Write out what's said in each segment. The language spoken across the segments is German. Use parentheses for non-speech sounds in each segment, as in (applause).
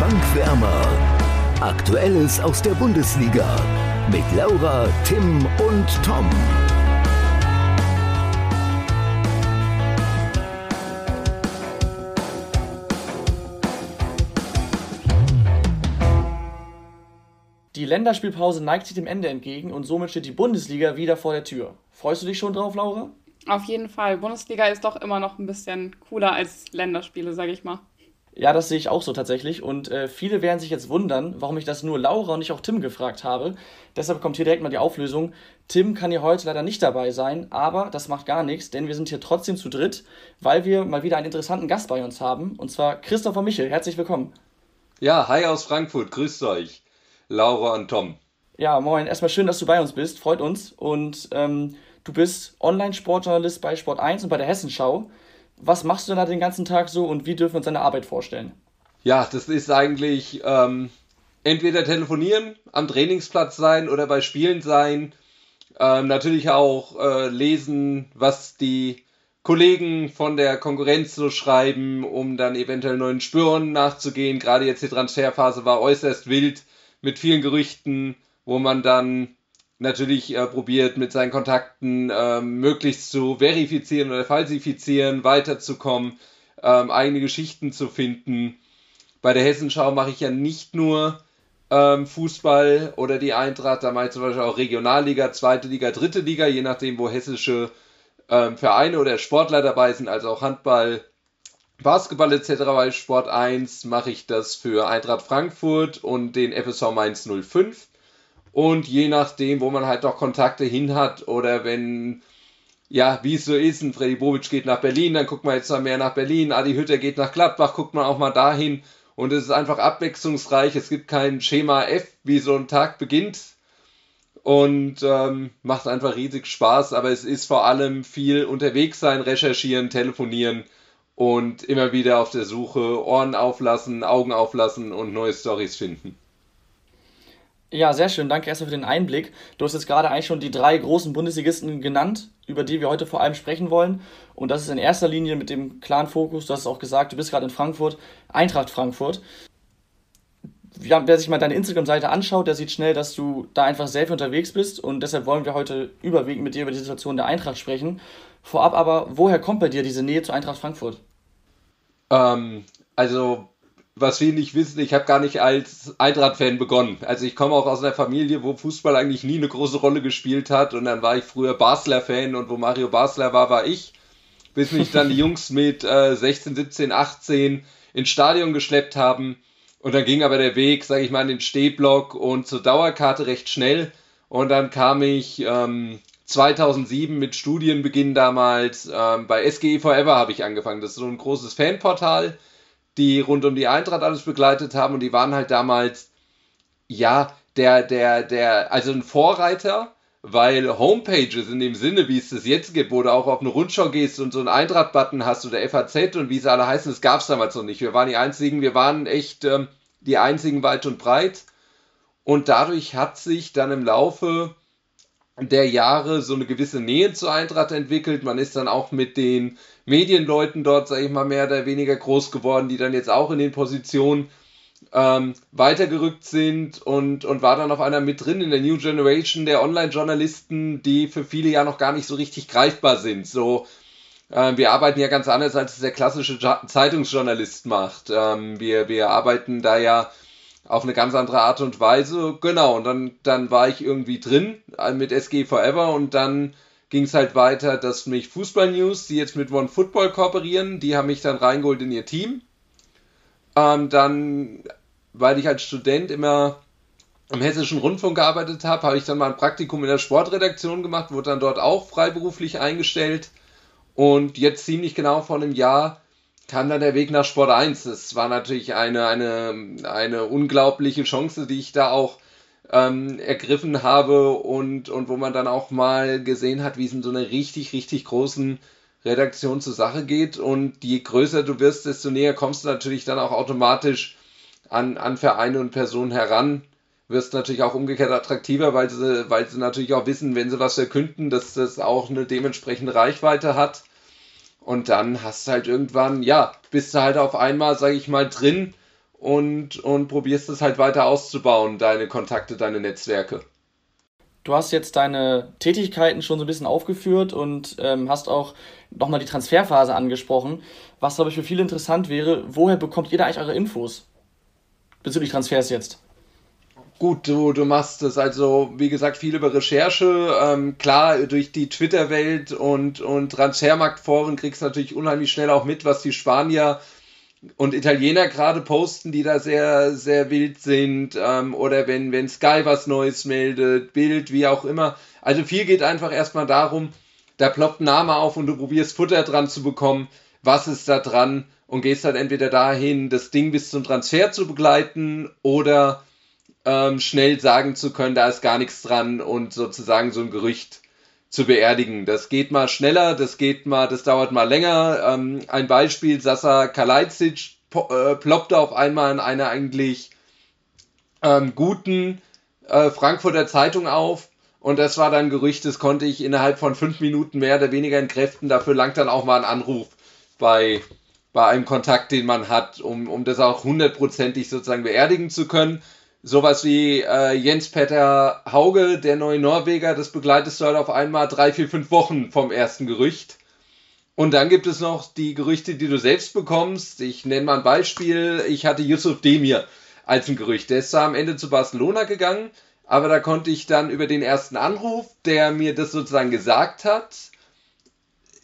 Bankwärmer. Aktuelles aus der Bundesliga mit Laura, Tim und Tom. Die Länderspielpause neigt sich dem Ende entgegen und somit steht die Bundesliga wieder vor der Tür. Freust du dich schon drauf, Laura? Auf jeden Fall. Bundesliga ist doch immer noch ein bisschen cooler als Länderspiele, sag ich mal. Ja, das sehe ich auch so tatsächlich. Und äh, viele werden sich jetzt wundern, warum ich das nur Laura und nicht auch Tim gefragt habe. Deshalb kommt hier direkt mal die Auflösung. Tim kann hier heute leider nicht dabei sein, aber das macht gar nichts, denn wir sind hier trotzdem zu dritt, weil wir mal wieder einen interessanten Gast bei uns haben. Und zwar Christopher Michel. Herzlich willkommen. Ja, hi aus Frankfurt. Grüßt euch. Laura und Tom. Ja, moin. Erstmal schön, dass du bei uns bist. Freut uns. Und ähm, du bist Online-Sportjournalist bei Sport 1 und bei der Hessenschau. Was machst du denn da den ganzen Tag so und wie dürfen wir uns deine Arbeit vorstellen? Ja, das ist eigentlich ähm, entweder telefonieren, am Trainingsplatz sein oder bei Spielen sein. Ähm, natürlich auch äh, lesen, was die Kollegen von der Konkurrenz so schreiben, um dann eventuell neuen Spüren nachzugehen. Gerade jetzt die Transferphase war äußerst wild mit vielen Gerüchten, wo man dann natürlich äh, probiert, mit seinen Kontakten äh, möglichst zu verifizieren oder falsifizieren, weiterzukommen, ähm, eigene Geschichten zu finden. Bei der Hessenschau mache ich ja nicht nur ähm, Fußball oder die Eintracht, da mache ich zum Beispiel auch Regionalliga, zweite Liga, dritte Liga, je nachdem, wo hessische ähm, Vereine oder Sportler dabei sind, also auch Handball, Basketball etc. bei Sport 1 mache ich das für Eintracht Frankfurt und den FSV Mainz 05. Und je nachdem, wo man halt noch Kontakte hin hat oder wenn, ja, wie es so ist, ein Freddy Bobic geht nach Berlin, dann guckt man jetzt mal mehr nach Berlin, Adi Hütter geht nach Gladbach, guckt man auch mal dahin. Und es ist einfach abwechslungsreich. Es gibt kein Schema F, wie so ein Tag beginnt. Und ähm, macht einfach riesig Spaß. Aber es ist vor allem viel unterwegs sein, recherchieren, telefonieren und immer wieder auf der Suche Ohren auflassen, Augen auflassen und neue Stories finden. Ja, sehr schön. Danke erstmal für den Einblick. Du hast jetzt gerade eigentlich schon die drei großen Bundesligisten genannt, über die wir heute vor allem sprechen wollen. Und das ist in erster Linie mit dem klaren Fokus, du hast es auch gesagt, du bist gerade in Frankfurt, Eintracht Frankfurt. Ja, wer sich mal deine Instagram-Seite anschaut, der sieht schnell, dass du da einfach sehr viel unterwegs bist. Und deshalb wollen wir heute überwiegend mit dir über die Situation der Eintracht sprechen. Vorab aber, woher kommt bei dir diese Nähe zu Eintracht Frankfurt? Ähm, also was viele nicht wissen, ich habe gar nicht als Eintracht-Fan begonnen. Also ich komme auch aus einer Familie, wo Fußball eigentlich nie eine große Rolle gespielt hat. Und dann war ich früher Basler-Fan und wo Mario Basler war, war ich. Bis mich dann die Jungs mit äh, 16, 17, 18 ins Stadion geschleppt haben. Und dann ging aber der Weg, sage ich mal, in den Stehblock und zur Dauerkarte recht schnell. Und dann kam ich ähm, 2007 mit Studienbeginn damals ähm, bei SGE Forever habe ich angefangen. Das ist so ein großes Fanportal die rund um die Eintracht alles begleitet haben und die waren halt damals, ja, der, der, der, also ein Vorreiter, weil Homepages in dem Sinne, wie es das jetzt gibt, wo du auch auf eine Rundschau gehst und so einen Eintracht-Button hast oder FAZ und wie sie alle heißen, das gab es damals noch nicht. Wir waren die einzigen, wir waren echt ähm, die einzigen weit und breit. Und dadurch hat sich dann im Laufe der Jahre so eine gewisse Nähe zur Eintracht entwickelt. Man ist dann auch mit den Medienleuten dort, sage ich mal, mehr oder weniger groß geworden, die dann jetzt auch in den Positionen ähm, weitergerückt sind und, und war dann auf einer mit drin in der New Generation der Online-Journalisten, die für viele ja noch gar nicht so richtig greifbar sind. So, äh, wir arbeiten ja ganz anders, als es der klassische Zeitungsjournalist macht. Ähm, wir, wir arbeiten da ja auf eine ganz andere Art und Weise. Genau, und dann, dann war ich irgendwie drin äh, mit SG Forever und dann ging es halt weiter, dass mich Fußball News, die jetzt mit One Football kooperieren, die haben mich dann reingeholt in ihr Team. Ähm, dann, weil ich als Student immer im Hessischen Rundfunk gearbeitet habe, habe ich dann mal ein Praktikum in der Sportredaktion gemacht, wurde dann dort auch freiberuflich eingestellt. Und jetzt ziemlich genau vor einem Jahr kam dann der Weg nach Sport 1. Das war natürlich eine, eine, eine unglaubliche Chance, die ich da auch ähm, ergriffen habe und, und wo man dann auch mal gesehen hat, wie es in so einer richtig, richtig großen Redaktion zur Sache geht. Und je größer du wirst, desto näher kommst du natürlich dann auch automatisch an, an Vereine und Personen heran. Wirst natürlich auch umgekehrt attraktiver, weil sie, weil sie natürlich auch wissen, wenn sie was verkünden, dass das auch eine dementsprechende Reichweite hat. Und dann hast du halt irgendwann, ja, bist du halt auf einmal, sag ich mal, drin und, und probierst es halt weiter auszubauen, deine Kontakte, deine Netzwerke. Du hast jetzt deine Tätigkeiten schon so ein bisschen aufgeführt und ähm, hast auch nochmal die Transferphase angesprochen. Was, glaube ich, für viele interessant wäre, woher bekommt ihr da eigentlich eure Infos bezüglich Transfers jetzt? Gut, du, du machst es also, wie gesagt, viel über Recherche. Ähm, klar, durch die Twitter-Welt und, und Transfermarktforen kriegst du natürlich unheimlich schnell auch mit, was die Spanier und Italiener gerade posten, die da sehr, sehr wild sind. Ähm, oder wenn, wenn Sky was Neues meldet, Bild, wie auch immer. Also viel geht einfach erstmal darum, da ploppt ein Name auf und du probierst Futter dran zu bekommen. Was ist da dran? Und gehst dann entweder dahin, das Ding bis zum Transfer zu begleiten oder ähm, schnell sagen zu können, da ist gar nichts dran und sozusagen so ein Gerücht zu beerdigen. Das geht mal schneller, das geht mal, das dauert mal länger. Ähm, ein Beispiel, Sasa Kalajdzic äh, ploppte auf einmal in einer eigentlich ähm, guten äh, Frankfurter Zeitung auf und das war dann Gerücht, das konnte ich innerhalb von fünf Minuten mehr oder weniger entkräften. Dafür langt dann auch mal ein Anruf bei, bei einem Kontakt, den man hat, um, um das auch hundertprozentig sozusagen beerdigen zu können sowas wie äh, Jens-Petter Hauge, der neue Norweger, das begleitest du halt auf einmal drei, vier, fünf Wochen vom ersten Gerücht. Und dann gibt es noch die Gerüchte, die du selbst bekommst. Ich nenne mal ein Beispiel. Ich hatte Yusuf Demir als ein Gerücht. Der ist zwar am Ende zu Barcelona gegangen, aber da konnte ich dann über den ersten Anruf, der mir das sozusagen gesagt hat,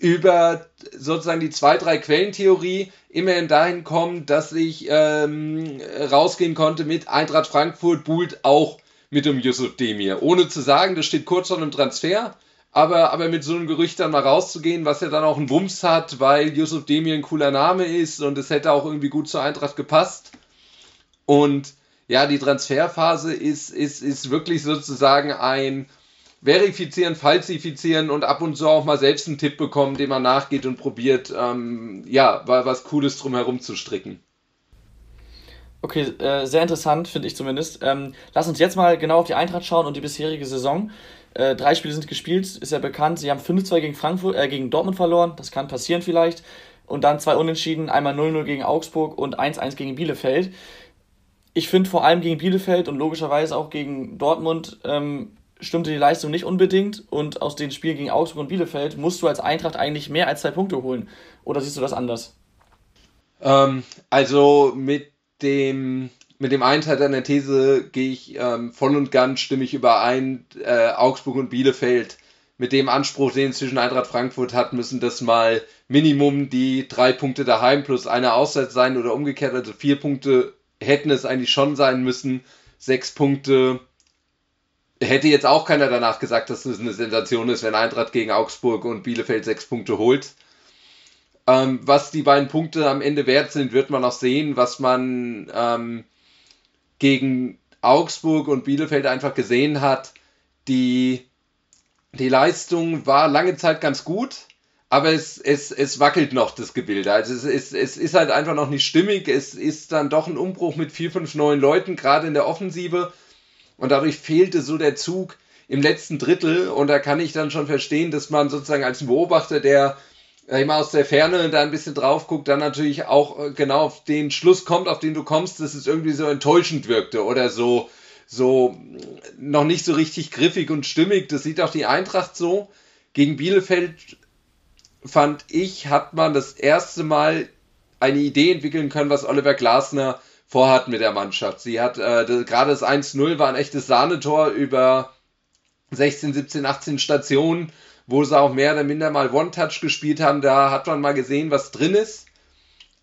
über sozusagen die zwei, drei Quellentheorie immerhin dahin kommen, dass ich ähm, rausgehen konnte mit Eintracht Frankfurt buhlt auch mit dem Yusuf Demir. Ohne zu sagen, das steht kurz vor einem Transfer, aber, aber mit so einem Gerücht dann mal rauszugehen, was ja dann auch einen Wumms hat, weil Yusuf Demir ein cooler Name ist und es hätte auch irgendwie gut zur Eintracht gepasst. Und ja, die Transferphase ist, ist, ist wirklich sozusagen ein verifizieren, falsifizieren und ab und zu auch mal selbst einen Tipp bekommen, dem man nachgeht und probiert, ähm, ja, was Cooles drumherum zu stricken. Okay, äh, sehr interessant, finde ich zumindest. Ähm, lass uns jetzt mal genau auf die Eintracht schauen und die bisherige Saison. Äh, drei Spiele sind gespielt, ist ja bekannt. Sie haben 5-2 gegen Frankfurt, äh, gegen Dortmund verloren, das kann passieren vielleicht. Und dann zwei Unentschieden, einmal 0-0 gegen Augsburg und 1-1 gegen Bielefeld. Ich finde vor allem gegen Bielefeld und logischerweise auch gegen Dortmund ähm, stimmte die Leistung nicht unbedingt und aus den Spielen gegen Augsburg und Bielefeld musst du als Eintracht eigentlich mehr als zwei Punkte holen. Oder siehst du das anders? Ähm, also mit dem, mit dem einen Teil deiner These gehe ich ähm, voll und ganz stimmig überein. Äh, Augsburg und Bielefeld mit dem Anspruch, den zwischen Eintracht Frankfurt hat, müssen das mal Minimum die drei Punkte daheim plus eine Auswärts sein oder umgekehrt. Also vier Punkte hätten es eigentlich schon sein müssen. Sechs Punkte hätte jetzt auch keiner danach gesagt, dass es eine Sensation ist, wenn Eintracht gegen Augsburg und Bielefeld sechs Punkte holt. Ähm, was die beiden Punkte am Ende wert sind, wird man auch sehen, was man ähm, gegen Augsburg und Bielefeld einfach gesehen hat. Die, die Leistung war lange Zeit ganz gut, aber es, es, es wackelt noch das Gebilde. Also es, es, es ist halt einfach noch nicht stimmig. Es ist dann doch ein Umbruch mit vier, fünf neuen Leuten, gerade in der Offensive und dadurch fehlte so der Zug im letzten Drittel und da kann ich dann schon verstehen, dass man sozusagen als Beobachter, der immer aus der Ferne da ein bisschen drauf guckt, dann natürlich auch äh, genau auf den Schluss kommt, auf den du kommst, dass es irgendwie so enttäuschend wirkte oder so, so noch nicht so richtig griffig und stimmig. Das sieht auch die Eintracht so. Gegen Bielefeld fand ich, hat man das erste Mal eine Idee entwickeln können, was Oliver Glasner vorhat mit der Mannschaft. Sie hat äh, gerade das 1-0 war ein echtes Sahnetor über 16, 17, 18 Stationen, wo sie auch mehr oder minder mal One-Touch gespielt haben. Da hat man mal gesehen, was drin ist.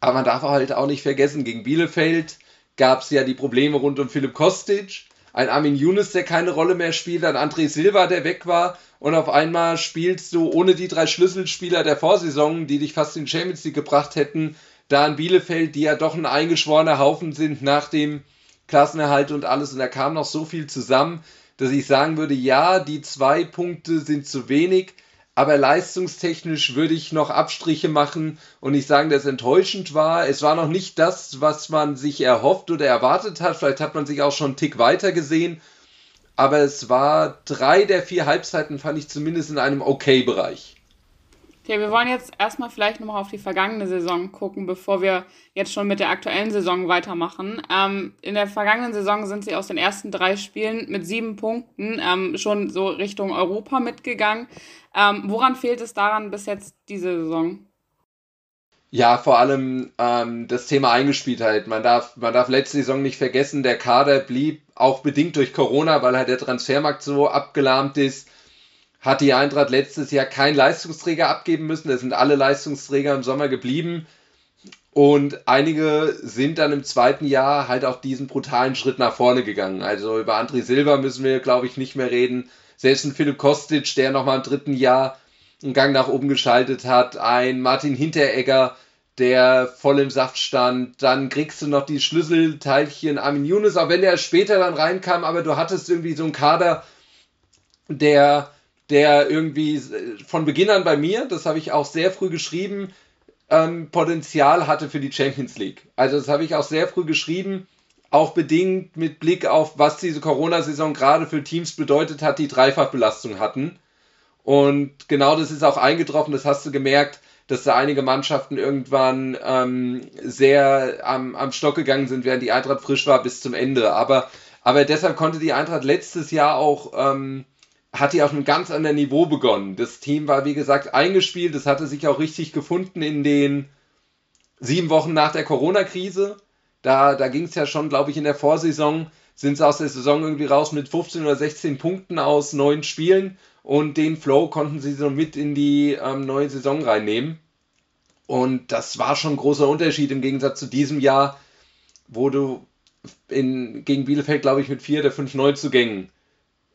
Aber man darf halt auch nicht vergessen, gegen Bielefeld gab es ja die Probleme rund um Philipp Kostic, ein Armin Younes, der keine Rolle mehr spielt, ein André Silva, der weg war und auf einmal spielst du ohne die drei Schlüsselspieler der Vorsaison, die dich fast in Champions League gebracht hätten, da in Bielefeld, die ja doch ein eingeschworener Haufen sind nach dem Klassenerhalt und alles. Und da kam noch so viel zusammen, dass ich sagen würde, ja, die zwei Punkte sind zu wenig, aber leistungstechnisch würde ich noch Abstriche machen und nicht sagen, dass es enttäuschend war. Es war noch nicht das, was man sich erhofft oder erwartet hat. Vielleicht hat man sich auch schon einen Tick weiter gesehen. Aber es war drei der vier Halbzeiten, fand ich zumindest in einem Okay-Bereich. Okay, wir wollen jetzt erstmal vielleicht nochmal auf die vergangene Saison gucken, bevor wir jetzt schon mit der aktuellen Saison weitermachen. Ähm, in der vergangenen Saison sind sie aus den ersten drei Spielen mit sieben Punkten ähm, schon so Richtung Europa mitgegangen. Ähm, woran fehlt es daran bis jetzt diese Saison? Ja, vor allem ähm, das Thema Eingespieltheit. Man darf, man darf letzte Saison nicht vergessen, der Kader blieb auch bedingt durch Corona, weil halt der Transfermarkt so abgelahmt ist, hat die Eintracht letztes Jahr keinen Leistungsträger abgeben müssen. Da sind alle Leistungsträger im Sommer geblieben. Und einige sind dann im zweiten Jahr halt auch diesen brutalen Schritt nach vorne gegangen. Also über André Silva müssen wir, glaube ich, nicht mehr reden. Selbst ein Philipp Kostic, der nochmal im dritten Jahr einen Gang nach oben geschaltet hat. Ein Martin Hinteregger, der voll im Saft stand. Dann kriegst du noch die Schlüsselteilchen Armin Younes, auch wenn der später dann reinkam, aber du hattest irgendwie so einen Kader, der der irgendwie äh, von Beginn an bei mir, das habe ich auch sehr früh geschrieben, ähm, Potenzial hatte für die Champions League. Also das habe ich auch sehr früh geschrieben, auch bedingt mit Blick auf, was diese Corona-Saison gerade für Teams bedeutet hat, die Dreifachbelastung hatten. Und genau das ist auch eingetroffen, das hast du gemerkt, dass da einige Mannschaften irgendwann ähm, sehr am, am Stock gegangen sind, während die Eintracht frisch war bis zum Ende. Aber, aber deshalb konnte die Eintracht letztes Jahr auch ähm, hat die auf einem ganz anderen Niveau begonnen. Das Team war, wie gesagt, eingespielt. Es hatte sich auch richtig gefunden in den sieben Wochen nach der Corona-Krise. Da, da ging es ja schon, glaube ich, in der Vorsaison, sind sie aus der Saison irgendwie raus mit 15 oder 16 Punkten aus neun Spielen. Und den Flow konnten sie so mit in die ähm, neue Saison reinnehmen. Und das war schon ein großer Unterschied im Gegensatz zu diesem Jahr, wo du in, gegen Bielefeld, glaube ich, mit vier oder fünf Neuzugängen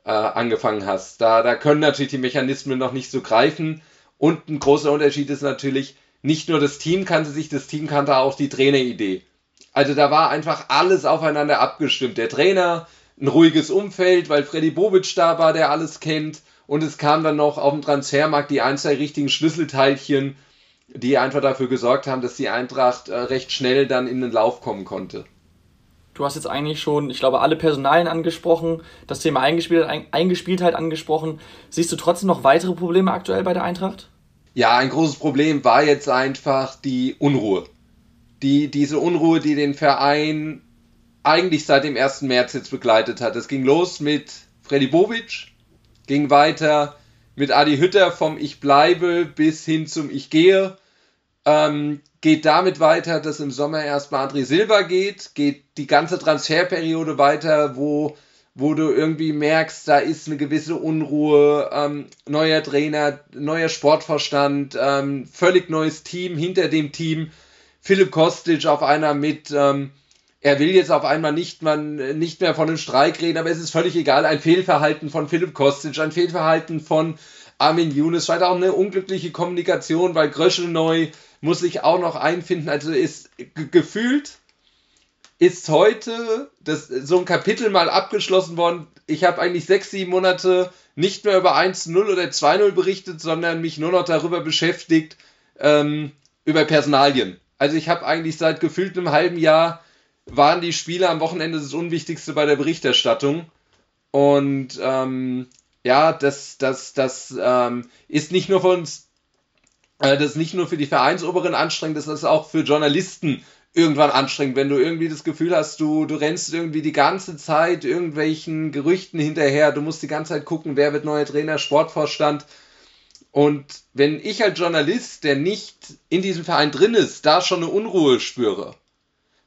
äh, angefangen hast. Da, da können natürlich die Mechanismen noch nicht so greifen. Und ein großer Unterschied ist natürlich, nicht nur das Team kannte sich, das Team kannte auch die Traineridee. Also da war einfach alles aufeinander abgestimmt. Der Trainer, ein ruhiges Umfeld, weil Freddy Bobic da war, der alles kennt. Und es kam dann noch auf dem Transfermarkt die ein, zwei richtigen Schlüsselteilchen, die einfach dafür gesorgt haben, dass die Eintracht äh, recht schnell dann in den Lauf kommen konnte. Du hast jetzt eigentlich schon, ich glaube, alle Personalien angesprochen, das Thema Eingespieltheit, Eingespieltheit angesprochen. Siehst du trotzdem noch weitere Probleme aktuell bei der Eintracht? Ja, ein großes Problem war jetzt einfach die Unruhe. Die, diese Unruhe, die den Verein eigentlich seit dem 1. März jetzt begleitet hat. Es ging los mit Freddy Bobic, ging weiter mit Adi Hütter vom Ich bleibe bis hin zum Ich gehe. Ähm, geht damit weiter, dass im Sommer erstmal André Silva geht, geht die ganze Transferperiode weiter, wo, wo du irgendwie merkst, da ist eine gewisse Unruhe, ähm, neuer Trainer, neuer Sportverstand, ähm, völlig neues Team hinter dem Team. Philipp Kostic auf einer mit, ähm, er will jetzt auf einmal nicht, man, nicht mehr von einem Streik reden, aber es ist völlig egal, ein Fehlverhalten von Philipp Kostic, ein Fehlverhalten von Armin Younes, vielleicht auch eine unglückliche Kommunikation, weil Gröschel neu muss sich auch noch einfinden. Also ist gefühlt ist heute das, so ein Kapitel mal abgeschlossen worden. Ich habe eigentlich sechs, sieben Monate nicht mehr über 1-0 oder 2-0 berichtet, sondern mich nur noch darüber beschäftigt, ähm, über Personalien. Also ich habe eigentlich seit gefühlt einem halben Jahr waren die Spiele am Wochenende das Unwichtigste bei der Berichterstattung. Und ähm, ja, das, das, das ähm, ist nicht nur für uns das ist nicht nur für die Vereinsoberen anstrengend, das ist auch für Journalisten irgendwann anstrengend, wenn du irgendwie das Gefühl hast, du, du rennst irgendwie die ganze Zeit irgendwelchen Gerüchten hinterher, du musst die ganze Zeit gucken, wer wird neuer Trainer, Sportvorstand. Und wenn ich als Journalist, der nicht in diesem Verein drin ist, da schon eine Unruhe spüre,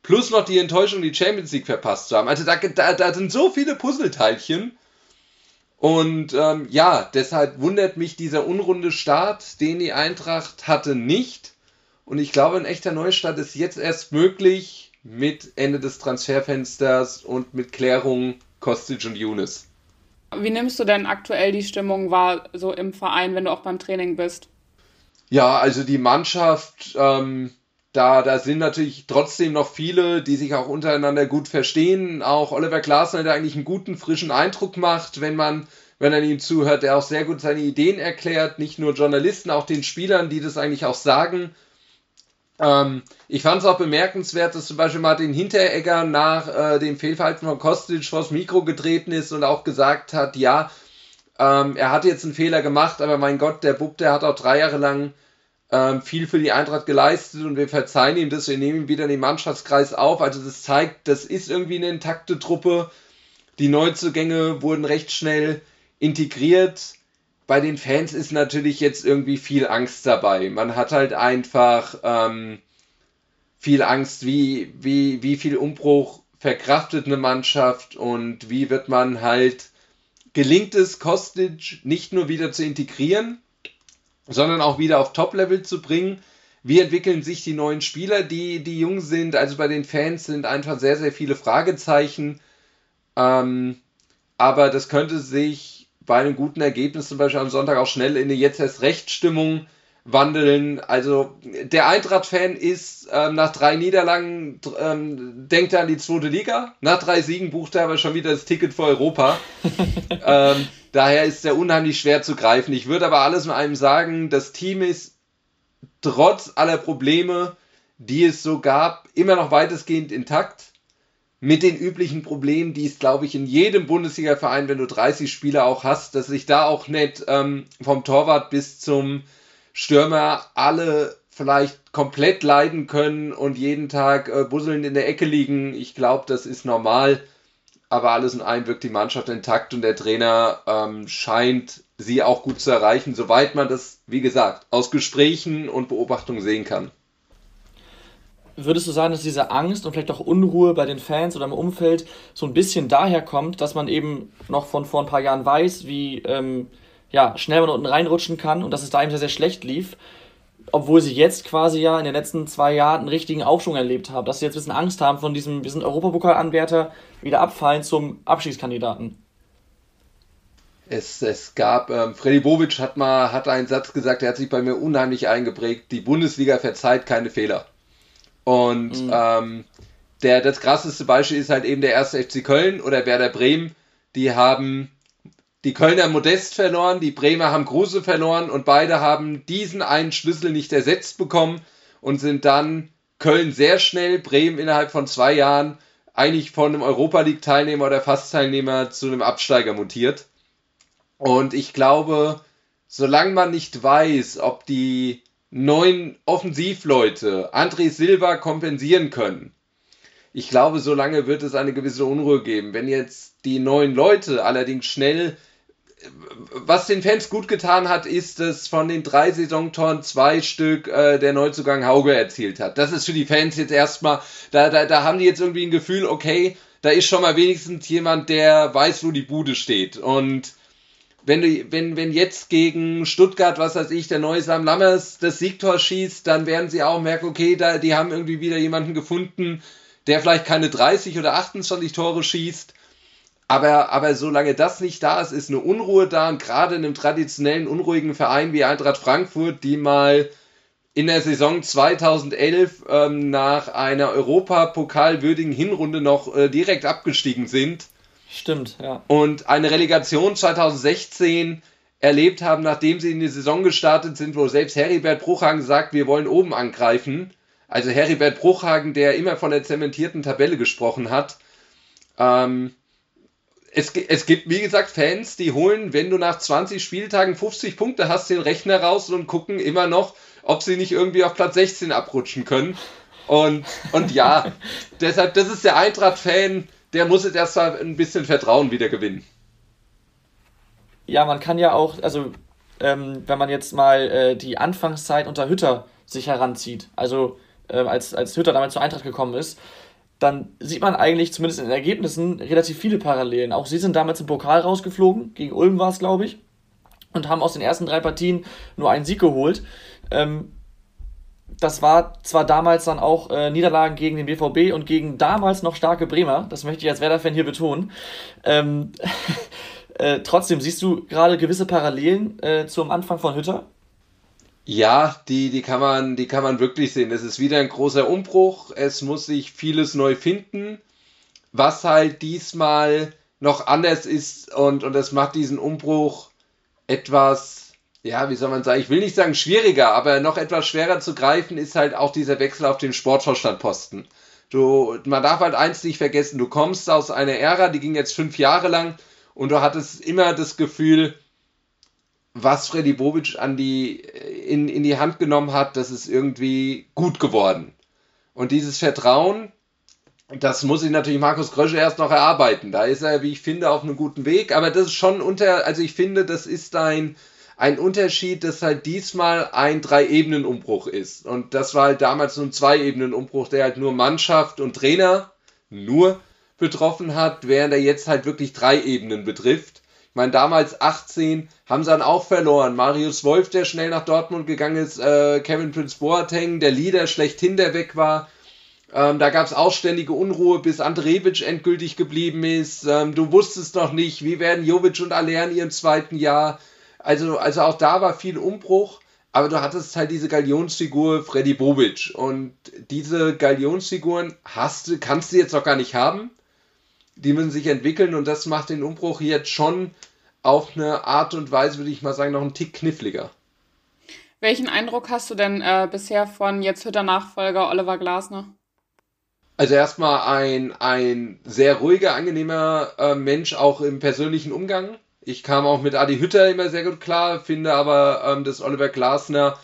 plus noch die Enttäuschung, die Champions League verpasst zu haben, also da, da, da sind so viele Puzzleteilchen, und ähm, ja, deshalb wundert mich dieser unrunde Start, den die Eintracht hatte, nicht. Und ich glaube, ein echter Neustart ist jetzt erst möglich mit Ende des Transferfensters und mit Klärung Kostic und Younes. Wie nimmst du denn aktuell die Stimmung wahr, so im Verein, wenn du auch beim Training bist? Ja, also die Mannschaft, ähm, da, da sind natürlich trotzdem noch viele, die sich auch untereinander gut verstehen. Auch Oliver Glasner, der eigentlich einen guten, frischen Eindruck macht, wenn man, wenn er ihm zuhört, der auch sehr gut seine Ideen erklärt. Nicht nur Journalisten, auch den Spielern, die das eigentlich auch sagen. Ähm, ich fand es auch bemerkenswert, dass zum Beispiel Martin Hinteregger nach äh, dem Fehlverhalten von Kostic vors Mikro getreten ist und auch gesagt hat, ja, ähm, er hat jetzt einen Fehler gemacht, aber mein Gott, der Bub, der hat auch drei Jahre lang ähm, viel für die Eintracht geleistet und wir verzeihen ihm das, wir nehmen ihn wieder in den Mannschaftskreis auf. Also das zeigt, das ist irgendwie eine intakte Truppe. Die Neuzugänge wurden recht schnell integriert. Bei den Fans ist natürlich jetzt irgendwie viel Angst dabei. Man hat halt einfach ähm, viel Angst, wie, wie, wie viel Umbruch verkraftet eine Mannschaft und wie wird man halt, gelingt es Kostic nicht nur wieder zu integrieren, sondern auch wieder auf Top-Level zu bringen. Wie entwickeln sich die neuen Spieler, die, die jung sind? Also bei den Fans sind einfach sehr, sehr viele Fragezeichen. Ähm, aber das könnte sich bei einem guten Ergebnis zum Beispiel am Sonntag auch schnell in eine jetzt erst Rechtstimmung wandeln. Also der Eintracht-Fan ist ähm, nach drei Niederlagen, ähm, denkt er an die zweite Liga. Nach drei Siegen bucht er aber schon wieder das Ticket für Europa. (laughs) ähm, daher ist er unheimlich schwer zu greifen. Ich würde aber alles mit einem sagen, das Team ist trotz aller Probleme, die es so gab, immer noch weitestgehend intakt. Mit den üblichen Problemen, die es, glaube ich, in jedem Bundesliga-Verein, wenn du 30 Spieler auch hast, dass sich da auch nicht ähm, vom Torwart bis zum Stürmer alle vielleicht komplett leiden können und jeden Tag äh, busselnd in der Ecke liegen. Ich glaube, das ist normal. Aber alles in allem wirkt die Mannschaft intakt und der Trainer ähm, scheint sie auch gut zu erreichen, soweit man das, wie gesagt, aus Gesprächen und Beobachtungen sehen kann. Würdest du sagen, dass diese Angst und vielleicht auch Unruhe bei den Fans oder im Umfeld so ein bisschen daher kommt, dass man eben noch von vor ein paar Jahren weiß, wie ähm, ja, schnell man unten reinrutschen kann und dass es da eben sehr, sehr schlecht lief. Obwohl sie jetzt quasi ja in den letzten zwei Jahren einen richtigen Aufschwung erlebt haben, dass sie jetzt ein bisschen Angst haben von diesem, wir sind Europapokalanwärter, wieder abfallen zum Abschiedskandidaten. Es, es gab, ähm, Freddy Bobic hat mal hat einen Satz gesagt, der hat sich bei mir unheimlich eingeprägt, die Bundesliga verzeiht keine Fehler. Und mhm. ähm, der, das krasseste Beispiel ist halt eben der erste FC Köln oder Werder Bremen. Die haben die Kölner Modest verloren, die Bremer haben Kruse verloren und beide haben diesen einen Schlüssel nicht ersetzt bekommen und sind dann Köln sehr schnell, Bremen innerhalb von zwei Jahren eigentlich von einem Europa League Teilnehmer oder Fast-Teilnehmer zu einem Absteiger mutiert. Und ich glaube, solange man nicht weiß, ob die neuen Offensivleute André Silva kompensieren können, ich glaube, solange wird es eine gewisse Unruhe geben. Wenn jetzt die neuen Leute allerdings schnell was den Fans gut getan hat, ist, dass von den drei Saisontoren zwei Stück äh, der Neuzugang Hauge erzielt hat. Das ist für die Fans jetzt erstmal, da, da, da haben die jetzt irgendwie ein Gefühl, okay, da ist schon mal wenigstens jemand, der weiß, wo die Bude steht. Und wenn, du, wenn, wenn jetzt gegen Stuttgart, was weiß ich, der neue Sam Lammers das Siegtor schießt, dann werden sie auch merken, okay, da, die haben irgendwie wieder jemanden gefunden, der vielleicht keine 30 oder 28 Tore schießt aber, aber solange das nicht da ist, ist eine Unruhe da und gerade in einem traditionellen, unruhigen Verein wie Eintracht Frankfurt, die mal in der Saison 2011 ähm, nach einer Europapokalwürdigen Hinrunde noch äh, direkt abgestiegen sind. Stimmt, ja. Und eine Relegation 2016 erlebt haben, nachdem sie in die Saison gestartet sind, wo selbst Heribert Bruchhagen sagt, wir wollen oben angreifen. Also Heribert Bruchhagen, der immer von der zementierten Tabelle gesprochen hat. Ähm, es, es gibt, wie gesagt, Fans, die holen, wenn du nach 20 Spieltagen 50 Punkte hast, den Rechner raus und gucken immer noch, ob sie nicht irgendwie auf Platz 16 abrutschen können. Und, und ja, (laughs) deshalb, das ist der Eintracht-Fan, der muss jetzt erst mal ein bisschen Vertrauen wieder gewinnen. Ja, man kann ja auch, also ähm, wenn man jetzt mal äh, die Anfangszeit unter Hütter sich heranzieht, also äh, als, als Hütter damals zur Eintracht gekommen ist, dann sieht man eigentlich zumindest in den Ergebnissen relativ viele Parallelen. Auch sie sind damals im Pokal rausgeflogen, gegen Ulm war es, glaube ich, und haben aus den ersten drei Partien nur einen Sieg geholt. Ähm, das war zwar damals dann auch äh, Niederlagen gegen den BVB und gegen damals noch starke Bremer, das möchte ich als Werder-Fan hier betonen. Ähm, (laughs) äh, trotzdem siehst du gerade gewisse Parallelen äh, zum Anfang von Hütter? Ja, die, die, kann man, die kann man wirklich sehen. Es ist wieder ein großer Umbruch. Es muss sich vieles neu finden. Was halt diesmal noch anders ist und, und das macht diesen Umbruch etwas, ja, wie soll man sagen, ich will nicht sagen schwieriger, aber noch etwas schwerer zu greifen ist halt auch dieser Wechsel auf den Sportvorstandposten. Du, man darf halt eins nicht vergessen, du kommst aus einer Ära, die ging jetzt fünf Jahre lang und du hattest immer das Gefühl, was Freddy Bobic an die, in, in die Hand genommen hat, das ist irgendwie gut geworden. Und dieses Vertrauen, das muss ich natürlich Markus Krösche erst noch erarbeiten. Da ist er, wie ich finde, auf einem guten Weg. Aber das ist schon unter, also ich finde, das ist ein, ein Unterschied, dass halt diesmal ein Drei-Ebenen-Umbruch ist. Und das war halt damals so ein Zwei-Ebenen-Umbruch, der halt nur Mannschaft und Trainer nur betroffen hat, während er jetzt halt wirklich drei Ebenen betrifft. Meine, damals 18 haben sie dann auch verloren. Marius Wolf, der schnell nach Dortmund gegangen ist, äh, Kevin Prince Boateng, der Leader schlechthin, der weg war. Ähm, da gab es auch ständige Unruhe, bis Andrevic endgültig geblieben ist. Ähm, du wusstest noch nicht, wie werden Jovic und Aller in ihrem zweiten Jahr. Also, also auch da war viel Umbruch, aber du hattest halt diese Galionsfigur Freddy Bobic. Und diese Galionsfiguren hast kannst du jetzt noch gar nicht haben. Die müssen sich entwickeln und das macht den Umbruch jetzt schon auf eine Art und Weise, würde ich mal sagen, noch einen Tick kniffliger. Welchen Eindruck hast du denn äh, bisher von jetzt Hütter Nachfolger Oliver Glasner? Also erstmal ein, ein sehr ruhiger, angenehmer äh, Mensch, auch im persönlichen Umgang. Ich kam auch mit Adi Hütter immer sehr gut klar, finde aber, ähm, dass Oliver Glasner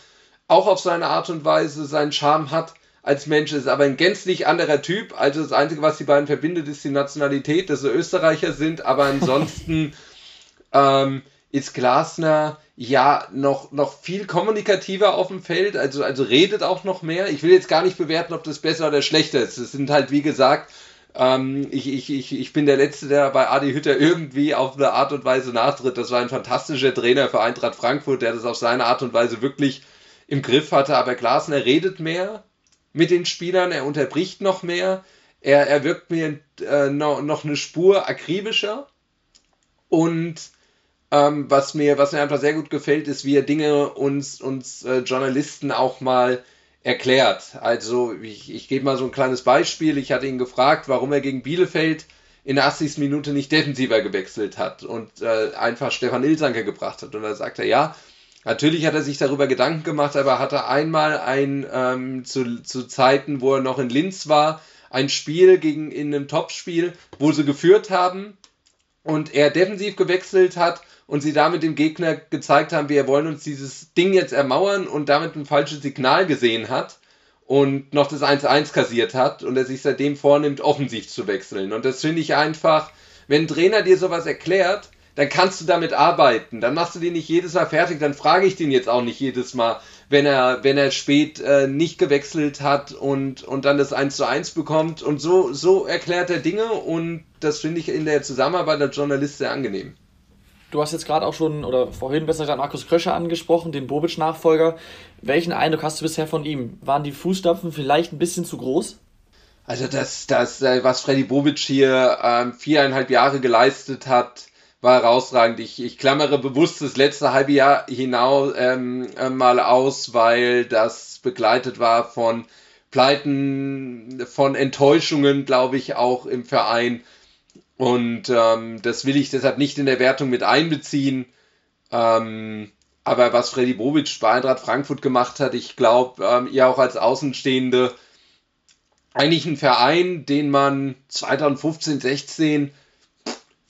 auch auf seine Art und Weise seinen Charme hat als Mensch, ist aber ein gänzlich anderer Typ. Also das Einzige, was die beiden verbindet, ist die Nationalität, dass sie Österreicher sind, aber ansonsten (laughs) ähm, ist Glasner ja noch, noch viel kommunikativer auf dem Feld, also, also redet auch noch mehr. Ich will jetzt gar nicht bewerten, ob das besser oder schlechter ist. Es sind halt, wie gesagt, ähm, ich, ich, ich, ich bin der Letzte, der bei Adi Hütter irgendwie auf eine Art und Weise nachtritt. Das war ein fantastischer Trainer für Eintracht Frankfurt, der das auf seine Art und Weise wirklich im Griff hatte. Aber Glasner redet mehr mit den Spielern, er unterbricht noch mehr, er, er wirkt mir äh, noch, noch eine Spur akribischer und ähm, was, mir, was mir einfach sehr gut gefällt, ist, wie er Dinge uns, uns äh, Journalisten auch mal erklärt. Also ich, ich gebe mal so ein kleines Beispiel. Ich hatte ihn gefragt, warum er gegen Bielefeld in der 80. Minute nicht defensiver gewechselt hat und äh, einfach Stefan Ilsanker gebracht hat. Und da sagt er, ja, natürlich hat er sich darüber Gedanken gemacht, aber hatte einmal ein, ähm, zu, zu Zeiten, wo er noch in Linz war, ein Spiel gegen in einem Topspiel, wo sie geführt haben und er defensiv gewechselt hat und sie damit dem Gegner gezeigt haben, wir wollen uns dieses Ding jetzt ermauern und damit ein falsches Signal gesehen hat und noch das 1-1 kassiert hat und er sich seitdem vornimmt, offensiv zu wechseln. Und das finde ich einfach, wenn ein Trainer dir sowas erklärt, dann kannst du damit arbeiten. Dann machst du den nicht jedes Mal fertig, dann frage ich den jetzt auch nicht jedes Mal, wenn er, wenn er spät äh, nicht gewechselt hat und, und dann das 1 zu 1 bekommt. Und so, so erklärt er Dinge und das finde ich in der Zusammenarbeit als Journalist sehr angenehm. Du hast jetzt gerade auch schon, oder vorhin besser gesagt, Markus Kröscher angesprochen, den Bobic-Nachfolger. Welchen Eindruck hast du bisher von ihm? Waren die Fußstapfen vielleicht ein bisschen zu groß? Also das, das äh, was Freddy Bobic hier ähm, viereinhalb Jahre geleistet hat, war herausragend. Ich, ich klammere bewusst das letzte halbe Jahr hinaus ähm, äh, mal aus, weil das begleitet war von Pleiten, von Enttäuschungen, glaube ich, auch im Verein. Und ähm, das will ich deshalb nicht in der Wertung mit einbeziehen. Ähm, aber was Freddy Bobic bei Eintracht Frankfurt gemacht hat, ich glaube, ähm, ihr auch als Außenstehende, eigentlich ein Verein, den man 2015, 16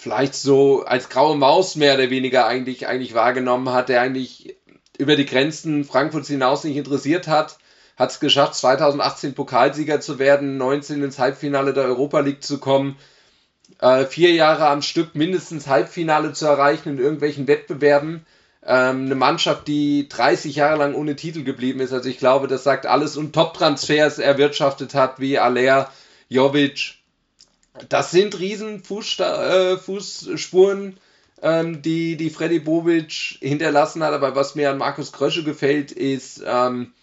vielleicht so als graue Maus mehr oder weniger eigentlich, eigentlich wahrgenommen hat, der eigentlich über die Grenzen Frankfurts hinaus nicht interessiert hat, hat es geschafft, 2018 Pokalsieger zu werden, 19 ins Halbfinale der Europa League zu kommen, äh, vier Jahre am Stück mindestens Halbfinale zu erreichen in irgendwelchen Wettbewerben. Ähm, eine Mannschaft, die 30 Jahre lang ohne Titel geblieben ist. Also ich glaube, das sagt alles. Und Top-Transfers erwirtschaftet hat, wie Aller, Jovic. Das sind riesen Fußsta äh, Fußspuren, ähm, die, die Freddy Bobic hinterlassen hat. Aber was mir an Markus Krösche gefällt, ist ähm,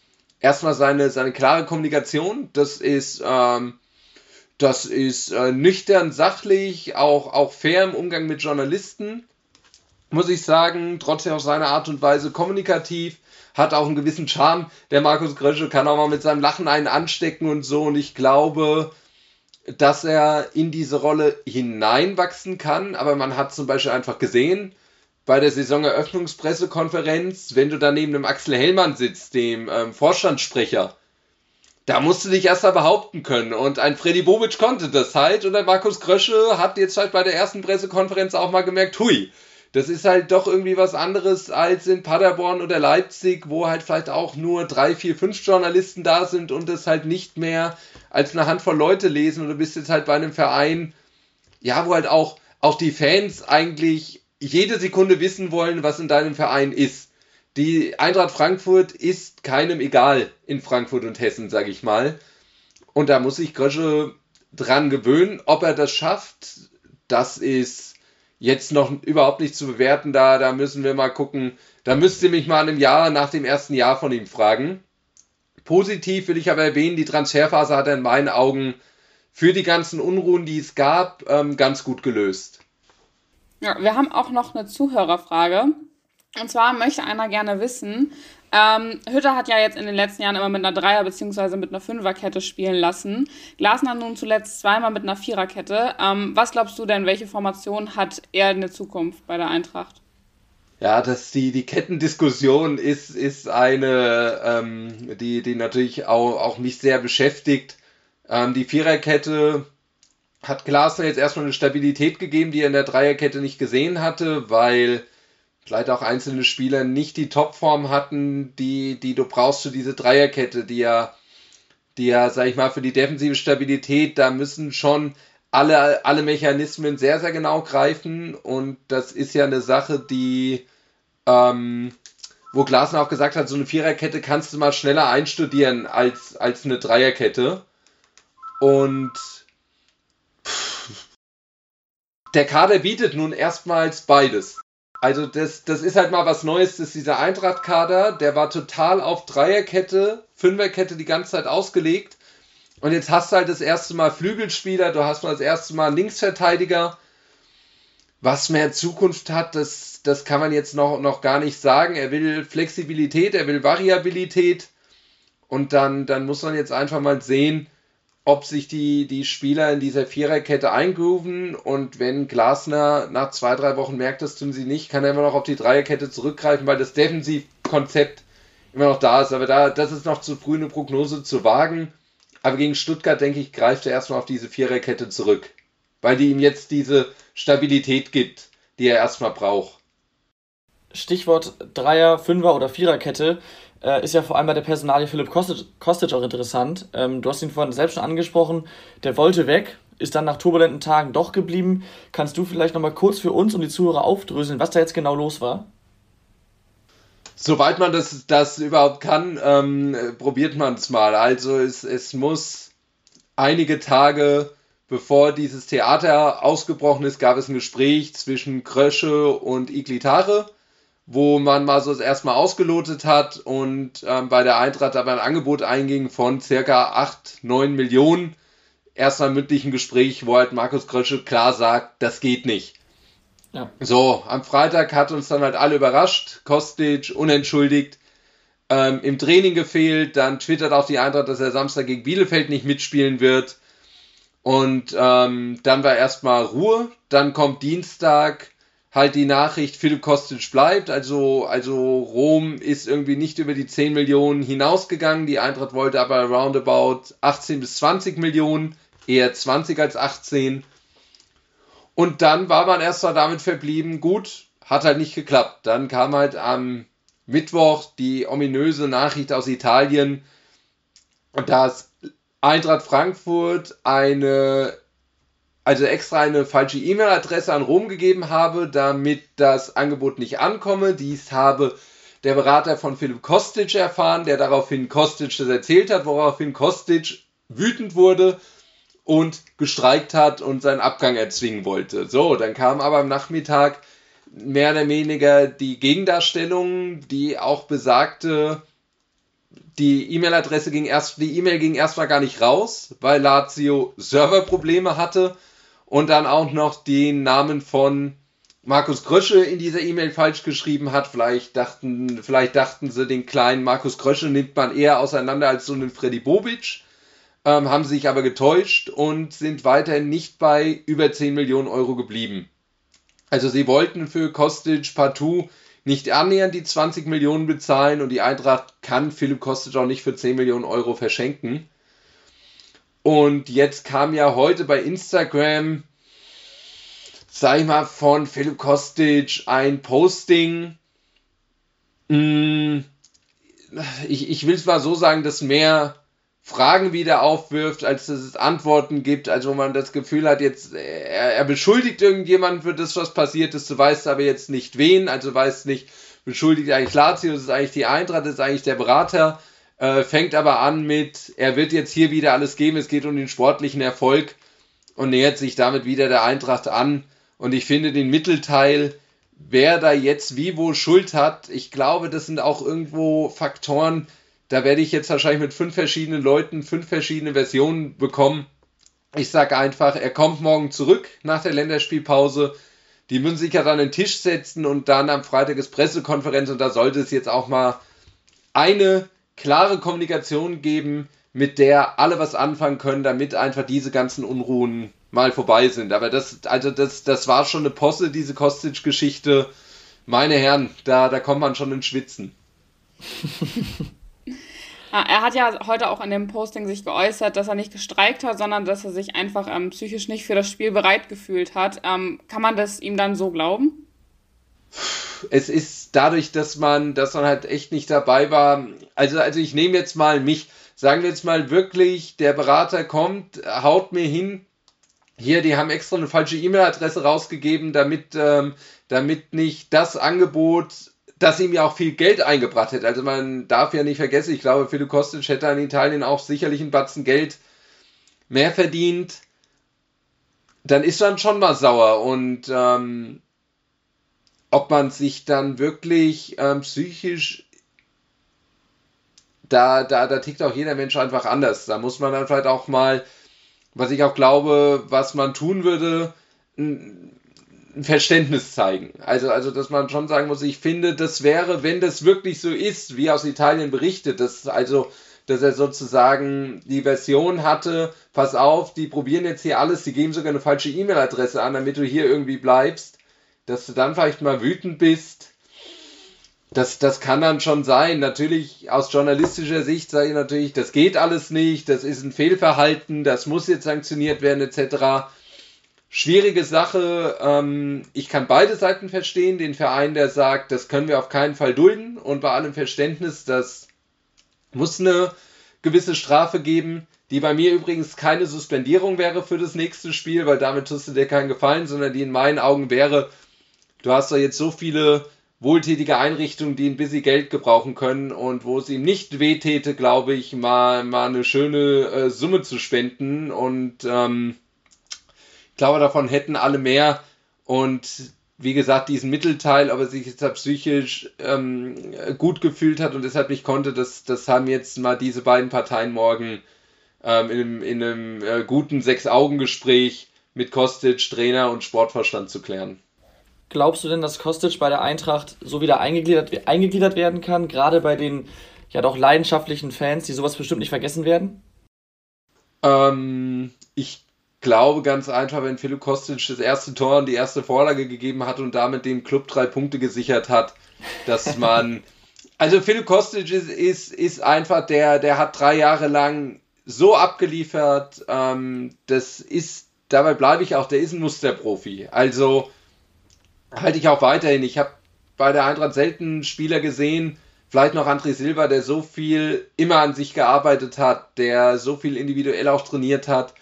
erstmal seine, seine klare Kommunikation. Das ist ähm, das ist äh, nüchtern, sachlich, auch, auch fair im Umgang mit Journalisten, muss ich sagen. Trotzdem auf seine Art und Weise kommunikativ, hat auch einen gewissen Charme. Der Markus Grösche kann auch mal mit seinem Lachen einen anstecken und so. Und ich glaube, dass er in diese Rolle hineinwachsen kann. Aber man hat zum Beispiel einfach gesehen, bei der Saisoneröffnungspressekonferenz, wenn du da neben dem Axel Hellmann sitzt, dem ähm, Vorstandssprecher, da musst du dich erst mal behaupten können. Und ein Freddy Bobic konnte das halt. Und der Markus Krösche hat jetzt halt bei der ersten Pressekonferenz auch mal gemerkt, hui, das ist halt doch irgendwie was anderes als in Paderborn oder Leipzig, wo halt vielleicht auch nur drei, vier, fünf Journalisten da sind und das halt nicht mehr als eine Handvoll Leute lesen. Und du bist jetzt halt bei einem Verein, ja, wo halt auch, auch die Fans eigentlich jede Sekunde wissen wollen, was in deinem Verein ist. Die Eintracht Frankfurt ist keinem egal in Frankfurt und Hessen, sag ich mal. Und da muss sich Grösche dran gewöhnen. Ob er das schafft, das ist jetzt noch überhaupt nicht zu bewerten. Da, da müssen wir mal gucken. Da müsst ihr mich mal in Jahr nach dem ersten Jahr von ihm fragen. Positiv will ich aber erwähnen, die Transferphase hat er in meinen Augen für die ganzen Unruhen, die es gab, ähm, ganz gut gelöst. Ja, wir haben auch noch eine Zuhörerfrage. Und zwar möchte einer gerne wissen, ähm, Hütter hat ja jetzt in den letzten Jahren immer mit einer Dreier- bzw. mit einer Fünferkette spielen lassen. Glasner nun zuletzt zweimal mit einer Viererkette. Ähm, was glaubst du denn, welche Formation hat er in der Zukunft bei der Eintracht? Ja, dass die, die Kettendiskussion ist, ist eine, ähm, die, die natürlich auch, auch mich sehr beschäftigt. Ähm, die Viererkette hat Glasner jetzt erstmal eine Stabilität gegeben, die er in der Dreierkette nicht gesehen hatte, weil vielleicht auch einzelne Spieler nicht die Topform hatten, die, die du brauchst für diese Dreierkette, die ja, die ja, sag ich mal, für die defensive Stabilität, da müssen schon alle, alle Mechanismen sehr, sehr genau greifen und das ist ja eine Sache, die, ähm, wo Glasner auch gesagt hat, so eine Viererkette kannst du mal schneller einstudieren als, als eine Dreierkette. Und pff, der Kader bietet nun erstmals beides. Also das, das ist halt mal was Neues, das ist dieser Eintracht-Kader, der war total auf Dreierkette, Fünferkette die ganze Zeit ausgelegt. Und jetzt hast du halt das erste Mal Flügelspieler, du hast mal das erste Mal Linksverteidiger. Was mehr Zukunft hat, das, das kann man jetzt noch, noch gar nicht sagen. Er will Flexibilität, er will Variabilität. Und dann, dann muss man jetzt einfach mal sehen, ob sich die, die Spieler in dieser Viererkette eingrooven und wenn Glasner nach zwei, drei Wochen merkt, das tun sie nicht, kann er immer noch auf die Dreierkette zurückgreifen, weil das Defensivkonzept immer noch da ist. Aber da, das ist noch zu früh, eine Prognose zu wagen. Aber gegen Stuttgart, denke ich, greift er erstmal auf diese Viererkette zurück, weil die ihm jetzt diese Stabilität gibt, die er erstmal braucht. Stichwort Dreier, Fünfer oder Viererkette äh, ist ja vor allem bei der Personalie Philipp Kostic, Kostic auch interessant. Ähm, du hast ihn vorhin selbst schon angesprochen, der wollte weg, ist dann nach turbulenten Tagen doch geblieben. Kannst du vielleicht nochmal kurz für uns und die Zuhörer aufdröseln, was da jetzt genau los war? Soweit man das, das überhaupt kann, ähm, probiert man es mal. Also es, es muss einige Tage bevor dieses Theater ausgebrochen ist, gab es ein Gespräch zwischen Krösche und Iglitare wo man mal so das erstmal ausgelotet hat und ähm, bei der Eintracht aber ein Angebot einging von circa 8, 9 Millionen. Erstmal mündlichen Gespräch, wo halt Markus Krösche klar sagt, das geht nicht. Ja. So, am Freitag hat uns dann halt alle überrascht. Kostic unentschuldigt ähm, im Training gefehlt. Dann twittert auch die Eintracht, dass er Samstag gegen Bielefeld nicht mitspielen wird. Und ähm, dann war erstmal Ruhe. Dann kommt Dienstag halt die Nachricht, Philipp Kostic bleibt. Also, also Rom ist irgendwie nicht über die 10 Millionen hinausgegangen. Die Eintracht wollte aber roundabout 18 bis 20 Millionen, eher 20 als 18. Und dann war man erst mal damit verblieben, gut, hat halt nicht geklappt. Dann kam halt am Mittwoch die ominöse Nachricht aus Italien, dass Eintracht Frankfurt eine also extra eine falsche E-Mail-Adresse an Rom gegeben habe, damit das Angebot nicht ankomme. Dies habe der Berater von Philipp Kostic erfahren, der daraufhin Kostic das erzählt hat, woraufhin Kostic wütend wurde und gestreikt hat und seinen Abgang erzwingen wollte. So, dann kam aber am Nachmittag mehr oder weniger die Gegendarstellung, die auch besagte, die E-Mail-Adresse ging erst, die E-Mail ging erstmal gar nicht raus, weil Lazio Serverprobleme hatte und dann auch noch den Namen von Markus Krösche in dieser E-Mail falsch geschrieben hat. Vielleicht dachten, vielleicht dachten sie, den kleinen Markus Krösche nimmt man eher auseinander als so einen Freddy Bobic. Ähm, haben sich aber getäuscht und sind weiterhin nicht bei über 10 Millionen Euro geblieben. Also sie wollten für Kostic partout nicht annähernd die 20 Millionen bezahlen und die Eintracht kann Philipp Kostic auch nicht für 10 Millionen Euro verschenken. Und jetzt kam ja heute bei Instagram sag ich mal, von Philipp Kostic ein Posting. Hm, ich, ich will es mal so sagen, dass mehr Fragen wieder aufwirft, als dass es Antworten gibt, also wo man das Gefühl hat, jetzt er, er beschuldigt irgendjemand für das, was passiert ist, du weißt aber jetzt nicht wen, also weißt nicht, beschuldigt eigentlich Lazio, das ist eigentlich die Eintracht, das ist eigentlich der Berater, äh, fängt aber an mit, er wird jetzt hier wieder alles geben, es geht um den sportlichen Erfolg und nähert sich damit wieder der Eintracht an. Und ich finde den Mittelteil, wer da jetzt wie wo Schuld hat, ich glaube, das sind auch irgendwo Faktoren, da werde ich jetzt wahrscheinlich mit fünf verschiedenen Leuten fünf verschiedene Versionen bekommen. Ich sage einfach, er kommt morgen zurück nach der Länderspielpause. Die müssen sich ja dann an den Tisch setzen und dann am Freitag ist Pressekonferenz und da sollte es jetzt auch mal eine klare Kommunikation geben, mit der alle was anfangen können, damit einfach diese ganzen Unruhen mal vorbei sind. Aber das, also das, das war schon eine Posse, diese Kostic-Geschichte. Meine Herren, da, da kommt man schon ins Schwitzen. (laughs) Ja, er hat ja heute auch in dem Posting sich geäußert, dass er nicht gestreikt hat, sondern dass er sich einfach ähm, psychisch nicht für das Spiel bereit gefühlt hat. Ähm, kann man das ihm dann so glauben? Es ist dadurch, dass man, dass man halt echt nicht dabei war. Also, also ich nehme jetzt mal mich, sagen wir jetzt mal wirklich, der Berater kommt, haut mir hin, hier, die haben extra eine falsche E-Mail-Adresse rausgegeben, damit, ähm, damit nicht das Angebot das ihm ja auch viel Geld eingebracht hätte. Also man darf ja nicht vergessen, ich glaube, Philipp Kostic hätte in Italien auch sicherlich einen Batzen Geld mehr verdient. Dann ist man schon mal sauer und ähm, ob man sich dann wirklich ähm, psychisch da, da, da tickt auch jeder Mensch einfach anders. Da muss man dann vielleicht auch mal, was ich auch glaube, was man tun würde, Verständnis zeigen. Also, also, dass man schon sagen muss, ich finde, das wäre, wenn das wirklich so ist, wie aus Italien berichtet, dass also, dass er sozusagen die Version hatte, pass auf, die probieren jetzt hier alles, die geben sogar eine falsche E-Mail-Adresse an, damit du hier irgendwie bleibst, dass du dann vielleicht mal wütend bist. Das, das kann dann schon sein. Natürlich aus journalistischer Sicht sage ich natürlich, das geht alles nicht, das ist ein Fehlverhalten, das muss jetzt sanktioniert werden, etc schwierige Sache. Ähm, ich kann beide Seiten verstehen. Den Verein, der sagt, das können wir auf keinen Fall dulden und bei allem Verständnis, das muss eine gewisse Strafe geben, die bei mir übrigens keine Suspendierung wäre für das nächste Spiel, weil damit tust du dir keinen Gefallen, sondern die in meinen Augen wäre, du hast doch jetzt so viele wohltätige Einrichtungen, die ein bisschen Geld gebrauchen können und wo es ihm nicht wehtäte, glaube ich, mal, mal eine schöne äh, Summe zu spenden und ähm, glaube, davon hätten alle mehr. Und wie gesagt, diesen Mittelteil, ob er sich jetzt psychisch ähm, gut gefühlt hat und deshalb nicht konnte, das, das haben jetzt mal diese beiden Parteien morgen ähm, in einem, in einem äh, guten Sechs-Augen-Gespräch mit Kostic, Trainer und Sportverstand zu klären. Glaubst du denn, dass Kostic bei der Eintracht so wieder eingegliedert, eingegliedert werden kann, gerade bei den ja doch leidenschaftlichen Fans, die sowas bestimmt nicht vergessen werden? Ähm, ich glaube ganz einfach, wenn Philipp Kostic das erste Tor und die erste Vorlage gegeben hat und damit dem Club drei Punkte gesichert hat, dass (laughs) man. also Philipp Kostic ist, ist, ist einfach der, der hat drei Jahre lang so abgeliefert. Ähm, das ist, dabei bleibe ich auch, der ist ein Musterprofi. Also halte ich auch weiterhin. Ich habe bei der Eintracht selten Spieler gesehen, vielleicht noch André Silva, der so viel immer an sich gearbeitet hat, der so viel individuell auch trainiert hat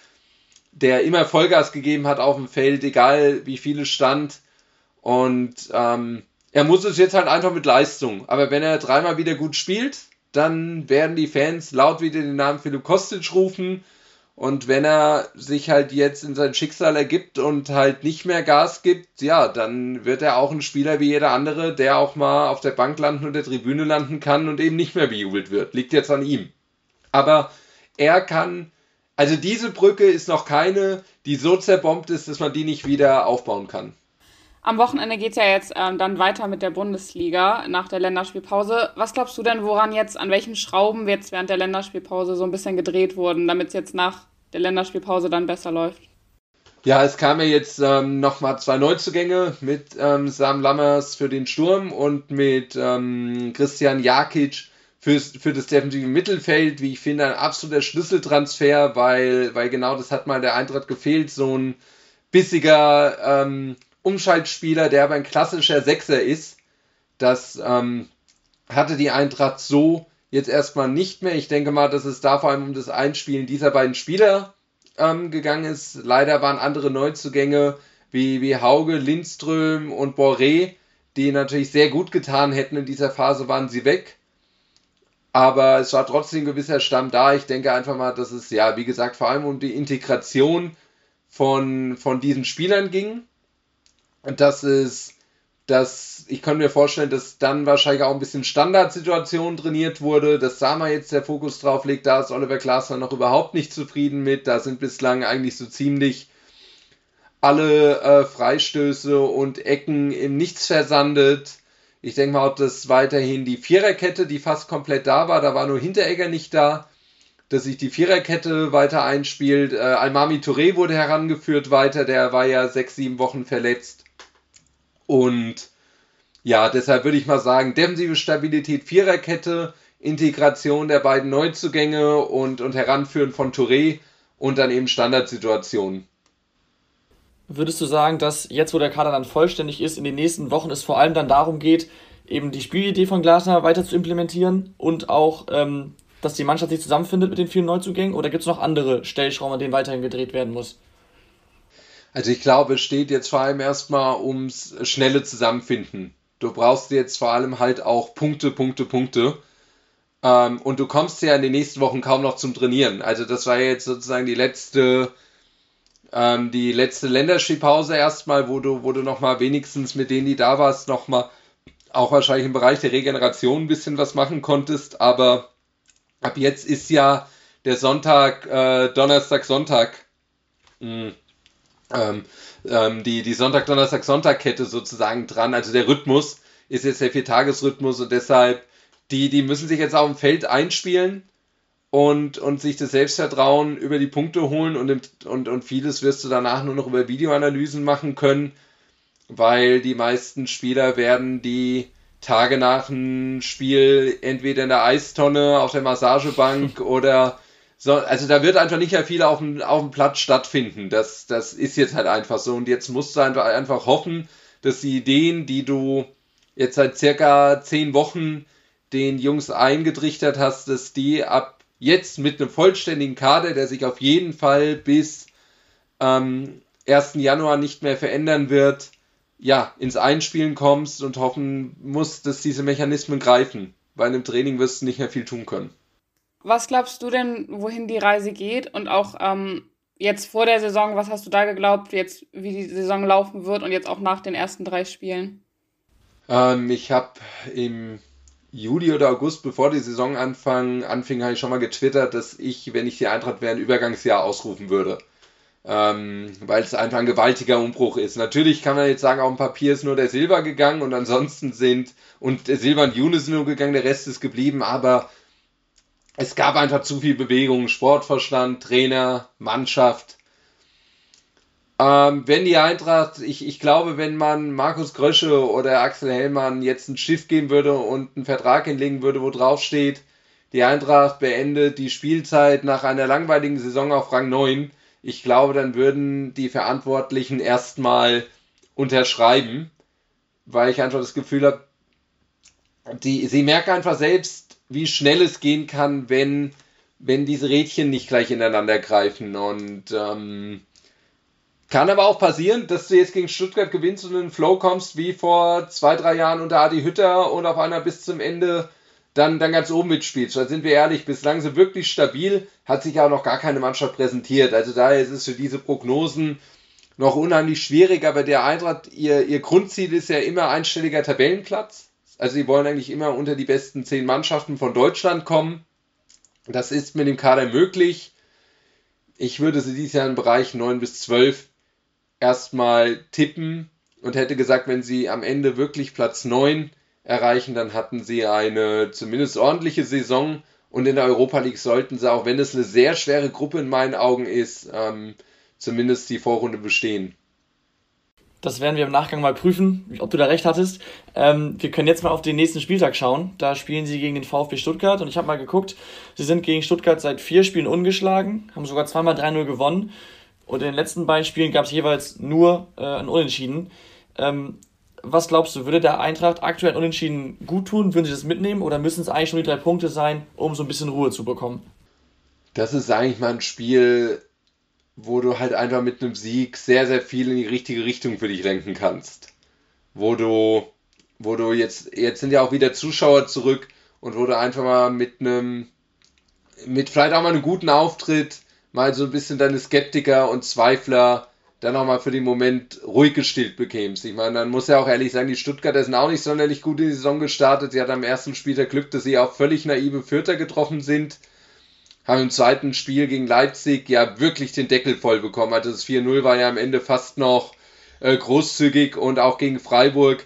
der immer Vollgas gegeben hat auf dem Feld, egal wie viele stand. Und ähm, er muss es jetzt halt einfach mit Leistung. Aber wenn er dreimal wieder gut spielt, dann werden die Fans laut wieder den Namen Philipp Kostic rufen. Und wenn er sich halt jetzt in sein Schicksal ergibt und halt nicht mehr Gas gibt, ja, dann wird er auch ein Spieler wie jeder andere, der auch mal auf der Bank landen und der Tribüne landen kann und eben nicht mehr bejubelt wird. Liegt jetzt an ihm. Aber er kann also diese Brücke ist noch keine, die so zerbombt ist, dass man die nicht wieder aufbauen kann. Am Wochenende geht es ja jetzt ähm, dann weiter mit der Bundesliga nach der Länderspielpause. Was glaubst du denn, woran jetzt, an welchen Schrauben jetzt während der Länderspielpause so ein bisschen gedreht wurden, damit es jetzt nach der Länderspielpause dann besser läuft? Ja, es kamen ja jetzt ähm, nochmal zwei Neuzugänge mit ähm, Sam Lammers für den Sturm und mit ähm, Christian Jakic fürs, für das defensive Mittelfeld, wie ich finde, ein absoluter Schlüsseltransfer, weil, weil genau das hat mal der Eintracht gefehlt, so ein bissiger ähm, Umschaltspieler, der aber ein klassischer Sechser ist. Das ähm, hatte die Eintracht so jetzt erstmal nicht mehr. Ich denke mal, dass es da vor allem um das Einspielen dieser beiden Spieler ähm, gegangen ist. Leider waren andere Neuzugänge wie, wie Hauge, Lindström und Boré, die natürlich sehr gut getan hätten in dieser Phase, waren sie weg. Aber es war trotzdem ein gewisser Stamm da. Ich denke einfach mal, dass es, ja, wie gesagt, vor allem um die Integration von, von diesen Spielern ging. Und dass es dass ich kann mir vorstellen, dass dann wahrscheinlich auch ein bisschen Standardsituation trainiert wurde, dass da mal jetzt der Fokus drauf liegt, da ist Oliver Glasner noch überhaupt nicht zufrieden mit, da sind bislang eigentlich so ziemlich alle äh, Freistöße und Ecken im Nichts versandet. Ich denke mal, ob das weiterhin die Viererkette, die fast komplett da war, da war nur Hinteregger nicht da, dass sich die Viererkette weiter einspielt. Äh, Almami Touré wurde herangeführt weiter, der war ja sechs, sieben Wochen verletzt. Und ja, deshalb würde ich mal sagen, defensive Stabilität, Viererkette, Integration der beiden Neuzugänge und, und Heranführen von Touré und dann eben Standardsituationen. Würdest du sagen, dass jetzt, wo der Kader dann vollständig ist, in den nächsten Wochen es vor allem dann darum geht, eben die Spielidee von Glasner weiter zu implementieren und auch, ähm, dass die Mannschaft sich zusammenfindet mit den vielen Neuzugängen? Oder gibt es noch andere Stellschrauben, an denen weiterhin gedreht werden muss? Also ich glaube, es steht jetzt vor allem erstmal ums schnelle Zusammenfinden. Du brauchst jetzt vor allem halt auch Punkte, Punkte, Punkte. Ähm, und du kommst ja in den nächsten Wochen kaum noch zum Trainieren. Also das war jetzt sozusagen die letzte, ähm, die letzte Länderspielpause erstmal, wo du, wo du nochmal wenigstens mit denen, die da warst, nochmal auch wahrscheinlich im Bereich der Regeneration ein bisschen was machen konntest. Aber ab jetzt ist ja der Sonntag, äh, Donnerstag, Sonntag. Mh, hm, ähm, ähm, die, die Sonntag, Donnerstag, Sonntag-Kette sozusagen dran. Also der Rhythmus ist jetzt der Viertagesrhythmus und deshalb, die, die müssen sich jetzt auf dem Feld einspielen und, und sich das Selbstvertrauen über die Punkte holen und, und, und vieles wirst du danach nur noch über Videoanalysen machen können, weil die meisten Spieler werden die Tage nach dem Spiel entweder in der Eistonne, auf der Massagebank (laughs) oder so, also da wird einfach nicht mehr viel auf dem, auf dem Platz stattfinden. Das, das ist jetzt halt einfach so. Und jetzt musst du einfach, einfach hoffen, dass die Ideen, die du jetzt seit circa zehn Wochen den Jungs eingetrichtert hast, dass die ab jetzt mit einem vollständigen Kader, der sich auf jeden Fall bis ähm, 1. Januar nicht mehr verändern wird, ja, ins Einspielen kommst und hoffen musst, dass diese Mechanismen greifen. Weil im Training wirst du nicht mehr viel tun können. Was glaubst du denn, wohin die Reise geht? Und auch ähm, jetzt vor der Saison, was hast du da geglaubt, jetzt wie die Saison laufen wird und jetzt auch nach den ersten drei Spielen? Ähm, ich habe im Juli oder August, bevor die Saison anfang, anfing, habe ich schon mal getwittert, dass ich, wenn ich die Eintracht wäre, ein Übergangsjahr ausrufen würde. Ähm, weil es einfach ein gewaltiger Umbruch ist. Natürlich kann man jetzt sagen, auf dem Papier ist nur der Silber gegangen und ansonsten sind, und der Silber und Jule sind nur gegangen, der Rest ist geblieben, aber es gab einfach zu viel Bewegung, Sportverstand, Trainer, Mannschaft. Ähm, wenn die Eintracht, ich, ich glaube, wenn man Markus Grösche oder Axel Hellmann jetzt ein Schiff geben würde und einen Vertrag hinlegen würde, wo drauf steht, die Eintracht beendet die Spielzeit nach einer langweiligen Saison auf Rang 9, ich glaube, dann würden die Verantwortlichen erstmal unterschreiben, weil ich einfach das Gefühl habe, die, sie merken einfach selbst, wie schnell es gehen kann, wenn, wenn diese Rädchen nicht gleich ineinander greifen. Und ähm, kann aber auch passieren, dass du jetzt gegen Stuttgart gewinnst und in den Flow kommst, wie vor zwei, drei Jahren unter Adi Hütter und auf einer bis zum Ende dann, dann ganz oben mitspielst. Da sind wir ehrlich, bislang so wirklich stabil, hat sich ja auch noch gar keine Mannschaft präsentiert. Also daher ist es für diese Prognosen noch unheimlich schwierig, aber der Eintracht, ihr, ihr Grundziel ist ja immer einstelliger Tabellenplatz. Also sie wollen eigentlich immer unter die besten zehn Mannschaften von Deutschland kommen. Das ist mit dem Kader möglich. Ich würde sie dieses Jahr im Bereich 9 bis 12 erstmal tippen und hätte gesagt, wenn sie am Ende wirklich Platz 9 erreichen, dann hatten sie eine zumindest ordentliche Saison und in der Europa League sollten sie, auch wenn es eine sehr schwere Gruppe in meinen Augen ist, ähm, zumindest die Vorrunde bestehen. Das werden wir im Nachgang mal prüfen, ob du da recht hattest. Ähm, wir können jetzt mal auf den nächsten Spieltag schauen. Da spielen sie gegen den VfB Stuttgart und ich habe mal geguckt, sie sind gegen Stuttgart seit vier Spielen ungeschlagen, haben sogar zweimal 3-0 gewonnen und in den letzten beiden Spielen gab es jeweils nur äh, ein Unentschieden. Ähm, was glaubst du, würde der Eintracht aktuell unentschieden gut tun? Würden sie das mitnehmen oder müssen es eigentlich schon die drei Punkte sein, um so ein bisschen Ruhe zu bekommen? Das ist eigentlich mal ein Spiel, wo du halt einfach mit einem Sieg sehr, sehr viel in die richtige Richtung für dich lenken kannst. Wo du, wo du jetzt, jetzt sind ja auch wieder Zuschauer zurück und wo du einfach mal mit einem, mit vielleicht auch mal einem guten Auftritt mal so ein bisschen deine Skeptiker und Zweifler dann auch mal für den Moment ruhig gestillt bekämst. Ich meine, dann muss ja auch ehrlich sagen, die Stuttgarter sind auch nicht sonderlich gut in die Saison gestartet. Sie hat am ersten Spieltag Glück, dass sie auch völlig naive Vierter getroffen sind. Haben im zweiten Spiel gegen Leipzig ja wirklich den Deckel voll bekommen. Also das 4-0 war ja am Ende fast noch äh, großzügig und auch gegen Freiburg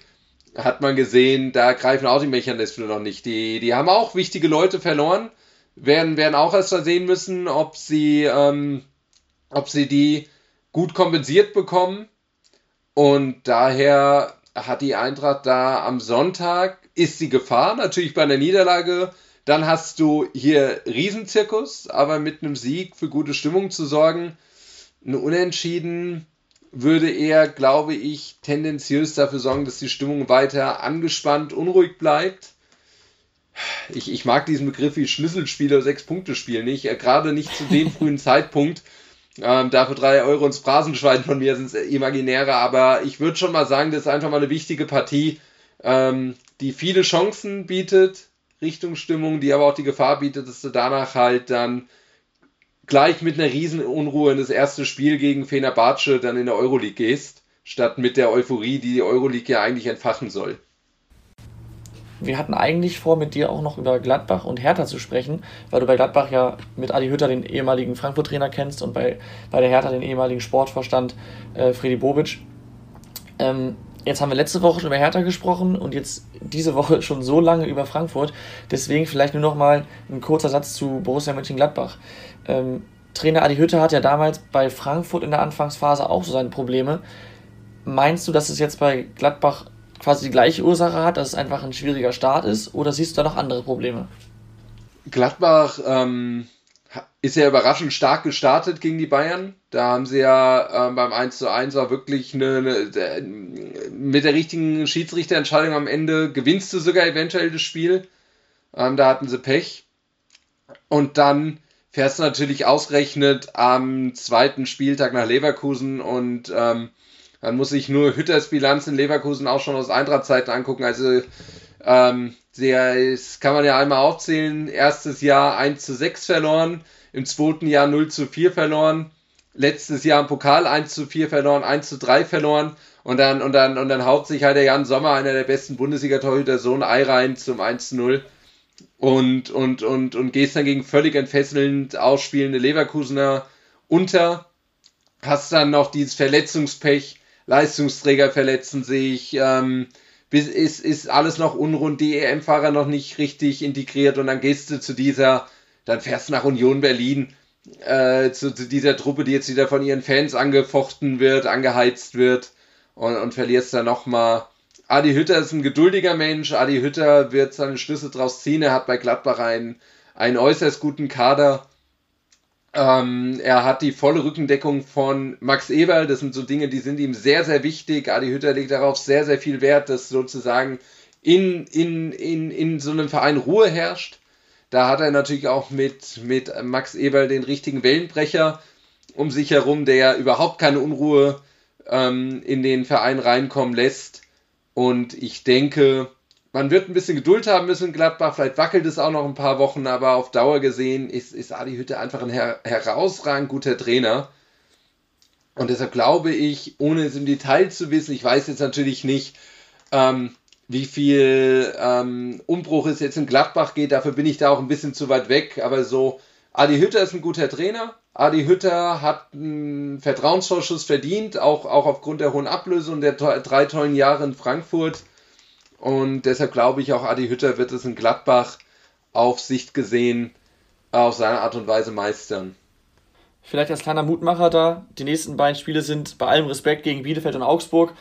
hat man gesehen, da greifen auch die Mechanismen noch nicht. Die, die haben auch wichtige Leute verloren, werden, werden auch erst mal sehen müssen, ob sie, ähm, ob sie die gut kompensiert bekommen. Und daher hat die Eintracht da am Sonntag, ist sie Gefahr, natürlich bei einer Niederlage. Dann hast du hier Riesenzirkus, aber mit einem Sieg für gute Stimmung zu sorgen. Ein Unentschieden würde eher, glaube ich, tendenziös dafür sorgen, dass die Stimmung weiter angespannt, unruhig bleibt. Ich, ich mag diesen Begriff wie Schlüsselspiel oder Sechs-Punkte-Spiel nicht, gerade nicht zu dem frühen (laughs) Zeitpunkt. Ähm, dafür drei Euro ins Phrasenschwein von mir sind imaginäre, aber ich würde schon mal sagen, das ist einfach mal eine wichtige Partie, ähm, die viele Chancen bietet, Richtungsstimmung, die aber auch die Gefahr bietet, dass du danach halt dann gleich mit einer Riesenunruhe in das erste Spiel gegen Fenerbahce dann in der Euroleague gehst, statt mit der Euphorie, die die Euroleague ja eigentlich entfachen soll. Wir hatten eigentlich vor, mit dir auch noch über Gladbach und Hertha zu sprechen, weil du bei Gladbach ja mit Adi Hütter den ehemaligen Frankfurt-Trainer kennst und bei, bei der Hertha den ehemaligen Sportvorstand äh, Freddy Bobic. Ähm, jetzt haben wir letzte Woche schon über Hertha gesprochen und jetzt diese Woche (laughs) schon so lange über Frankfurt. Deswegen vielleicht nur noch mal ein kurzer Satz zu Borussia Mönchengladbach. Ähm, Trainer Adi Hütter hat ja damals bei Frankfurt in der Anfangsphase auch so seine Probleme. Meinst du, dass es jetzt bei Gladbach quasi die gleiche Ursache hat, dass es einfach ein schwieriger Start ist, oder siehst du da noch andere Probleme? Gladbach ähm, ist ja überraschend stark gestartet gegen die Bayern. Da haben sie ja ähm, beim 1 zu 1 auch wirklich eine, eine, mit der richtigen Schiedsrichterentscheidung am Ende gewinnst du sogar eventuell das Spiel. Ähm, da hatten sie Pech. Und dann fährst du natürlich ausgerechnet am zweiten Spieltag nach Leverkusen und ähm, dann muss ich nur Hütters Bilanz in Leverkusen auch schon aus Eintracht-Zeiten angucken. Also ähm, das kann man ja einmal aufzählen. Erstes Jahr 1 zu 6 verloren, im zweiten Jahr 0 zu 4 verloren, letztes Jahr im Pokal 1 zu 4 verloren, 1 zu 3 verloren und dann, und dann, und dann haut sich halt der Jan Sommer, einer der besten Bundesliga-Torhüter, so ein Ei rein zum 1 zu 0 und, und, und, und gehst dann gegen völlig entfesselnd ausspielende Leverkusener unter. Hast dann noch dieses Verletzungspech Leistungsträger verletzen sich, ähm, ist, ist alles noch unrund, die EM-Fahrer noch nicht richtig integriert und dann gehst du zu dieser, dann fährst du nach Union Berlin, äh, zu, zu, dieser Truppe, die jetzt wieder von ihren Fans angefochten wird, angeheizt wird und, und verlierst dann nochmal. Adi Hütter ist ein geduldiger Mensch, Adi Hütter wird seine Schlüsse draus ziehen, er hat bei Gladbach einen, einen äußerst guten Kader ähm, er hat die volle Rückendeckung von Max Eberl. Das sind so Dinge, die sind ihm sehr, sehr wichtig. Adi Hütter legt darauf sehr, sehr viel Wert, dass sozusagen in, in, in, in so einem Verein Ruhe herrscht. Da hat er natürlich auch mit, mit Max Eberl den richtigen Wellenbrecher um sich herum, der überhaupt keine Unruhe ähm, in den Verein reinkommen lässt. Und ich denke, man wird ein bisschen Geduld haben müssen in Gladbach, vielleicht wackelt es auch noch ein paar Wochen, aber auf Dauer gesehen ist, ist Adi Hütte einfach ein her herausragend guter Trainer. Und deshalb glaube ich, ohne es im Detail zu wissen, ich weiß jetzt natürlich nicht, ähm, wie viel ähm, Umbruch es jetzt in Gladbach geht, dafür bin ich da auch ein bisschen zu weit weg, aber so, Adi Hütter ist ein guter Trainer. Adi Hütter hat einen Vertrauensvorschuss verdient, auch, auch aufgrund der hohen Ablösung der drei tollen Jahre in Frankfurt. Und deshalb glaube ich auch, Adi Hütter wird es in Gladbach auf Sicht gesehen auf seine Art und Weise meistern. Vielleicht als kleiner Mutmacher da, die nächsten beiden Spiele sind bei allem Respekt gegen Bielefeld und Augsburg,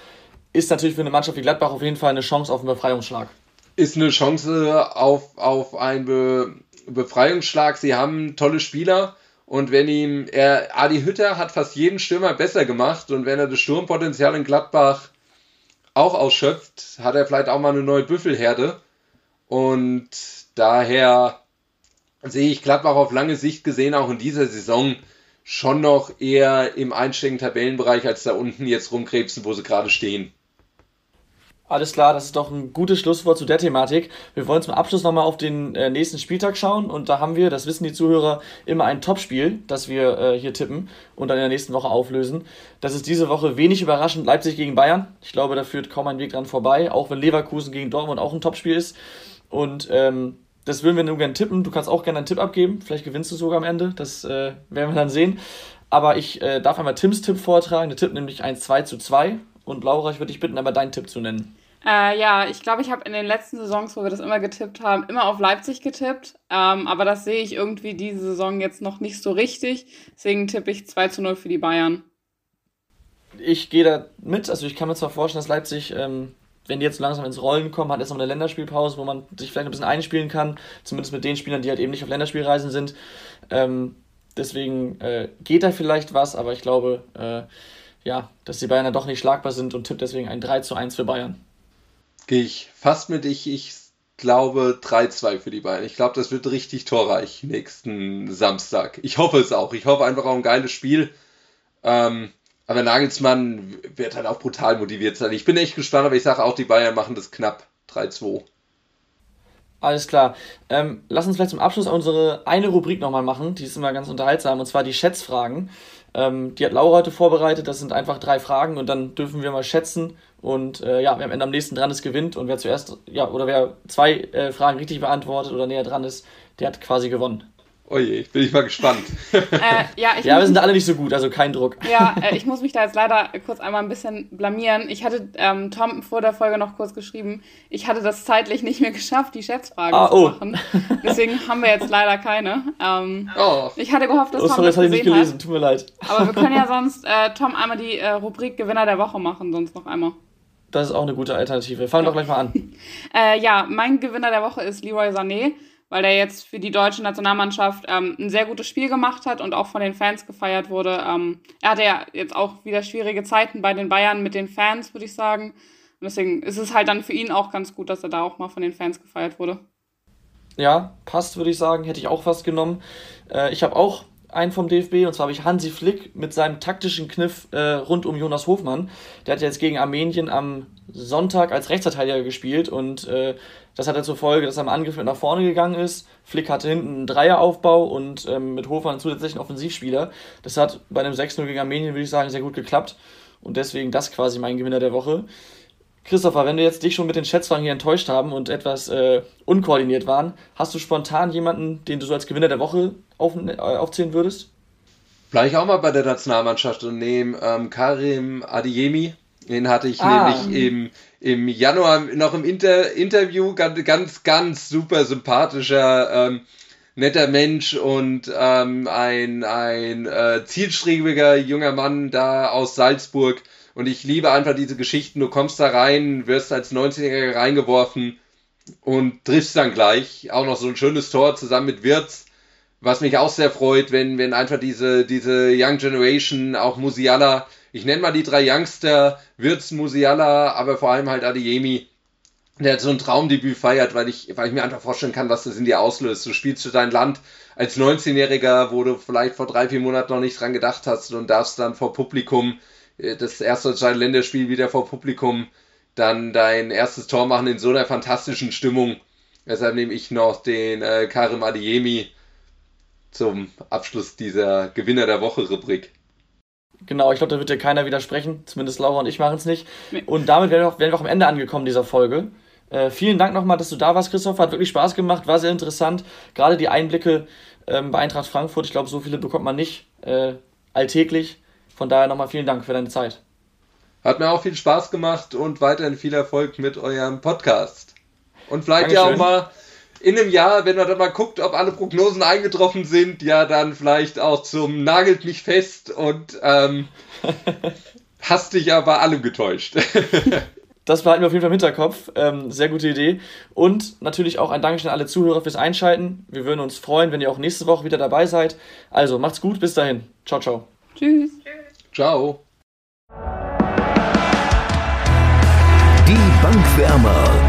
ist natürlich für eine Mannschaft wie Gladbach auf jeden Fall eine Chance auf einen Befreiungsschlag. Ist eine Chance auf, auf einen Be Befreiungsschlag. Sie haben tolle Spieler und wenn ihm, er, Adi Hütter hat fast jeden Stürmer besser gemacht und wenn er das Sturmpotenzial in Gladbach auch ausschöpft, hat er vielleicht auch mal eine neue Büffelherde. Und daher sehe ich Gladbach auf lange Sicht gesehen auch in dieser Saison schon noch eher im einstelligen Tabellenbereich als da unten jetzt rumkrebsen, wo sie gerade stehen. Alles klar, das ist doch ein gutes Schlusswort zu der Thematik. Wir wollen zum Abschluss nochmal auf den äh, nächsten Spieltag schauen und da haben wir, das wissen die Zuhörer, immer ein Topspiel, das wir äh, hier tippen und dann in der nächsten Woche auflösen. Das ist diese Woche wenig überraschend Leipzig gegen Bayern. Ich glaube, da führt kaum ein Weg dran vorbei, auch wenn Leverkusen gegen Dortmund auch ein Topspiel ist. Und ähm, das würden wir nur gerne tippen. Du kannst auch gerne einen Tipp abgeben. Vielleicht gewinnst du sogar am Ende. Das äh, werden wir dann sehen. Aber ich äh, darf einmal Tims Tipp vortragen. Der Tipp nämlich 1 2 zu 2. Und Laura, ich würde dich bitten, einmal deinen Tipp zu nennen. Äh, ja, ich glaube, ich habe in den letzten Saisons, wo wir das immer getippt haben, immer auf Leipzig getippt. Ähm, aber das sehe ich irgendwie diese Saison jetzt noch nicht so richtig. Deswegen tippe ich 2 zu 0 für die Bayern. Ich gehe da mit. Also ich kann mir zwar vorstellen, dass Leipzig, ähm, wenn die jetzt langsam ins Rollen kommen, hat jetzt noch eine Länderspielpause, wo man sich vielleicht ein bisschen einspielen kann. Zumindest mit den Spielern, die halt eben nicht auf Länderspielreisen sind. Ähm, deswegen äh, geht da vielleicht was, aber ich glaube, äh, ja, dass die Bayern dann doch nicht schlagbar sind und tippe deswegen ein 3 zu 1 für Bayern. Gehe ich fast mit. Ich, ich glaube 3-2 für die Bayern. Ich glaube, das wird richtig torreich nächsten Samstag. Ich hoffe es auch. Ich hoffe einfach auch ein geiles Spiel. Ähm, aber Nagelsmann wird halt auch brutal motiviert sein. Ich bin echt gespannt, aber ich sage auch, die Bayern machen das knapp. 3-2. Alles klar. Ähm, lass uns vielleicht zum Abschluss unsere eine Rubrik nochmal machen. Die ist immer ganz unterhaltsam, und zwar die Schätzfragen. Ähm, die hat Laura heute vorbereitet. Das sind einfach drei Fragen und dann dürfen wir mal schätzen. Und äh, ja, wer am Ende am nächsten dran ist, gewinnt. Und wer zuerst, ja, oder wer zwei äh, Fragen richtig beantwortet oder näher dran ist, der hat quasi gewonnen. Oh je, bin ich mal gespannt. äh, ja, ich (laughs) ja wir sind alle nicht so gut, also kein Druck. Ja, äh, ich muss mich da jetzt leider kurz einmal ein bisschen blamieren. Ich hatte ähm, Tom vor der Folge noch kurz geschrieben, ich hatte das zeitlich nicht mehr geschafft, die Schätzfragen ah, zu oh. machen. Deswegen haben wir jetzt leider keine. Ähm, oh. Ich hatte gehofft, dass oh, Tom sorry, das hatte ich nicht gelesen, hat. tut mir leid. Aber wir können ja (laughs) sonst äh, Tom einmal die äh, Rubrik Gewinner der Woche machen, sonst noch einmal. Das ist auch eine gute Alternative. Fangen ja. doch gleich mal an. (laughs) Äh, ja, mein Gewinner der Woche ist Leroy Sané weil er jetzt für die deutsche Nationalmannschaft ähm, ein sehr gutes Spiel gemacht hat und auch von den Fans gefeiert wurde. Ähm, er hatte ja jetzt auch wieder schwierige Zeiten bei den Bayern mit den Fans, würde ich sagen. Und deswegen ist es halt dann für ihn auch ganz gut, dass er da auch mal von den Fans gefeiert wurde. Ja, passt, würde ich sagen. Hätte ich auch fast genommen. Äh, ich habe auch einen vom DFB und zwar habe ich Hansi Flick mit seinem taktischen Kniff äh, rund um Jonas Hofmann. Der hat jetzt gegen Armenien am Sonntag als Rechtsverteidiger gespielt und äh, das hatte zur Folge, dass er im Angriff mit nach vorne gegangen ist. Flick hatte hinten einen Dreieraufbau und ähm, mit Hofer einen zusätzlichen Offensivspieler. Das hat bei einem 6-0 gegen Armenien, würde ich sagen, sehr gut geklappt. Und deswegen das quasi mein Gewinner der Woche. Christopher, wenn wir jetzt dich schon mit den Schätzfragen hier enttäuscht haben und etwas äh, unkoordiniert waren, hast du spontan jemanden, den du so als Gewinner der Woche auf, äh, aufzählen würdest? Vielleicht auch mal bei der Nationalmannschaft und nehme ähm, Karim Adiemi. Den hatte ich ah. nämlich im, im Januar noch im Inter Interview ganz, ganz, ganz super sympathischer, ähm, netter Mensch und ähm, ein, ein äh, zielstrebiger junger Mann da aus Salzburg. Und ich liebe einfach diese Geschichten. Du kommst da rein, wirst als 19-Jähriger reingeworfen und triffst dann gleich. Auch noch so ein schönes Tor zusammen mit Wirtz. Was mich auch sehr freut, wenn, wenn einfach diese, diese Young Generation, auch Musiala, ich nenne mal die drei Youngster, Wirtz, Musiala, aber vor allem halt Adeyemi, der so ein Traumdebüt feiert, weil ich, weil ich mir einfach vorstellen kann, was das in dir auslöst. Du spielst für dein Land als 19-Jähriger, wo du vielleicht vor drei, vier Monaten noch nicht dran gedacht hast und darfst dann vor Publikum äh, das erste Länderspiel wieder vor Publikum dann dein erstes Tor machen in so einer fantastischen Stimmung. Deshalb nehme ich noch den äh, Karim Adiemi zum Abschluss dieser Gewinner der Woche Rubrik. Genau, ich glaube, da wird dir keiner widersprechen. Zumindest Laura und ich machen es nicht. Und damit wären wir, auch, wären wir auch am Ende angekommen dieser Folge. Äh, vielen Dank nochmal, dass du da warst, Christoph. Hat wirklich Spaß gemacht, war sehr interessant. Gerade die Einblicke ähm, bei Eintracht Frankfurt, ich glaube, so viele bekommt man nicht äh, alltäglich. Von daher nochmal vielen Dank für deine Zeit. Hat mir auch viel Spaß gemacht und weiterhin viel Erfolg mit eurem Podcast. Und vielleicht Dankeschön. ja auch mal in einem Jahr, wenn man dann mal guckt, ob alle Prognosen eingetroffen sind, ja dann vielleicht auch zum Nagelt mich fest und ähm, (laughs) hast dich aber allem getäuscht. (laughs) das behalten wir auf jeden Fall im Hinterkopf. Ähm, sehr gute Idee. Und natürlich auch ein Dankeschön an alle Zuhörer fürs Einschalten. Wir würden uns freuen, wenn ihr auch nächste Woche wieder dabei seid. Also macht's gut, bis dahin. Ciao, ciao. Tschüss. Ciao. Bankwärmer.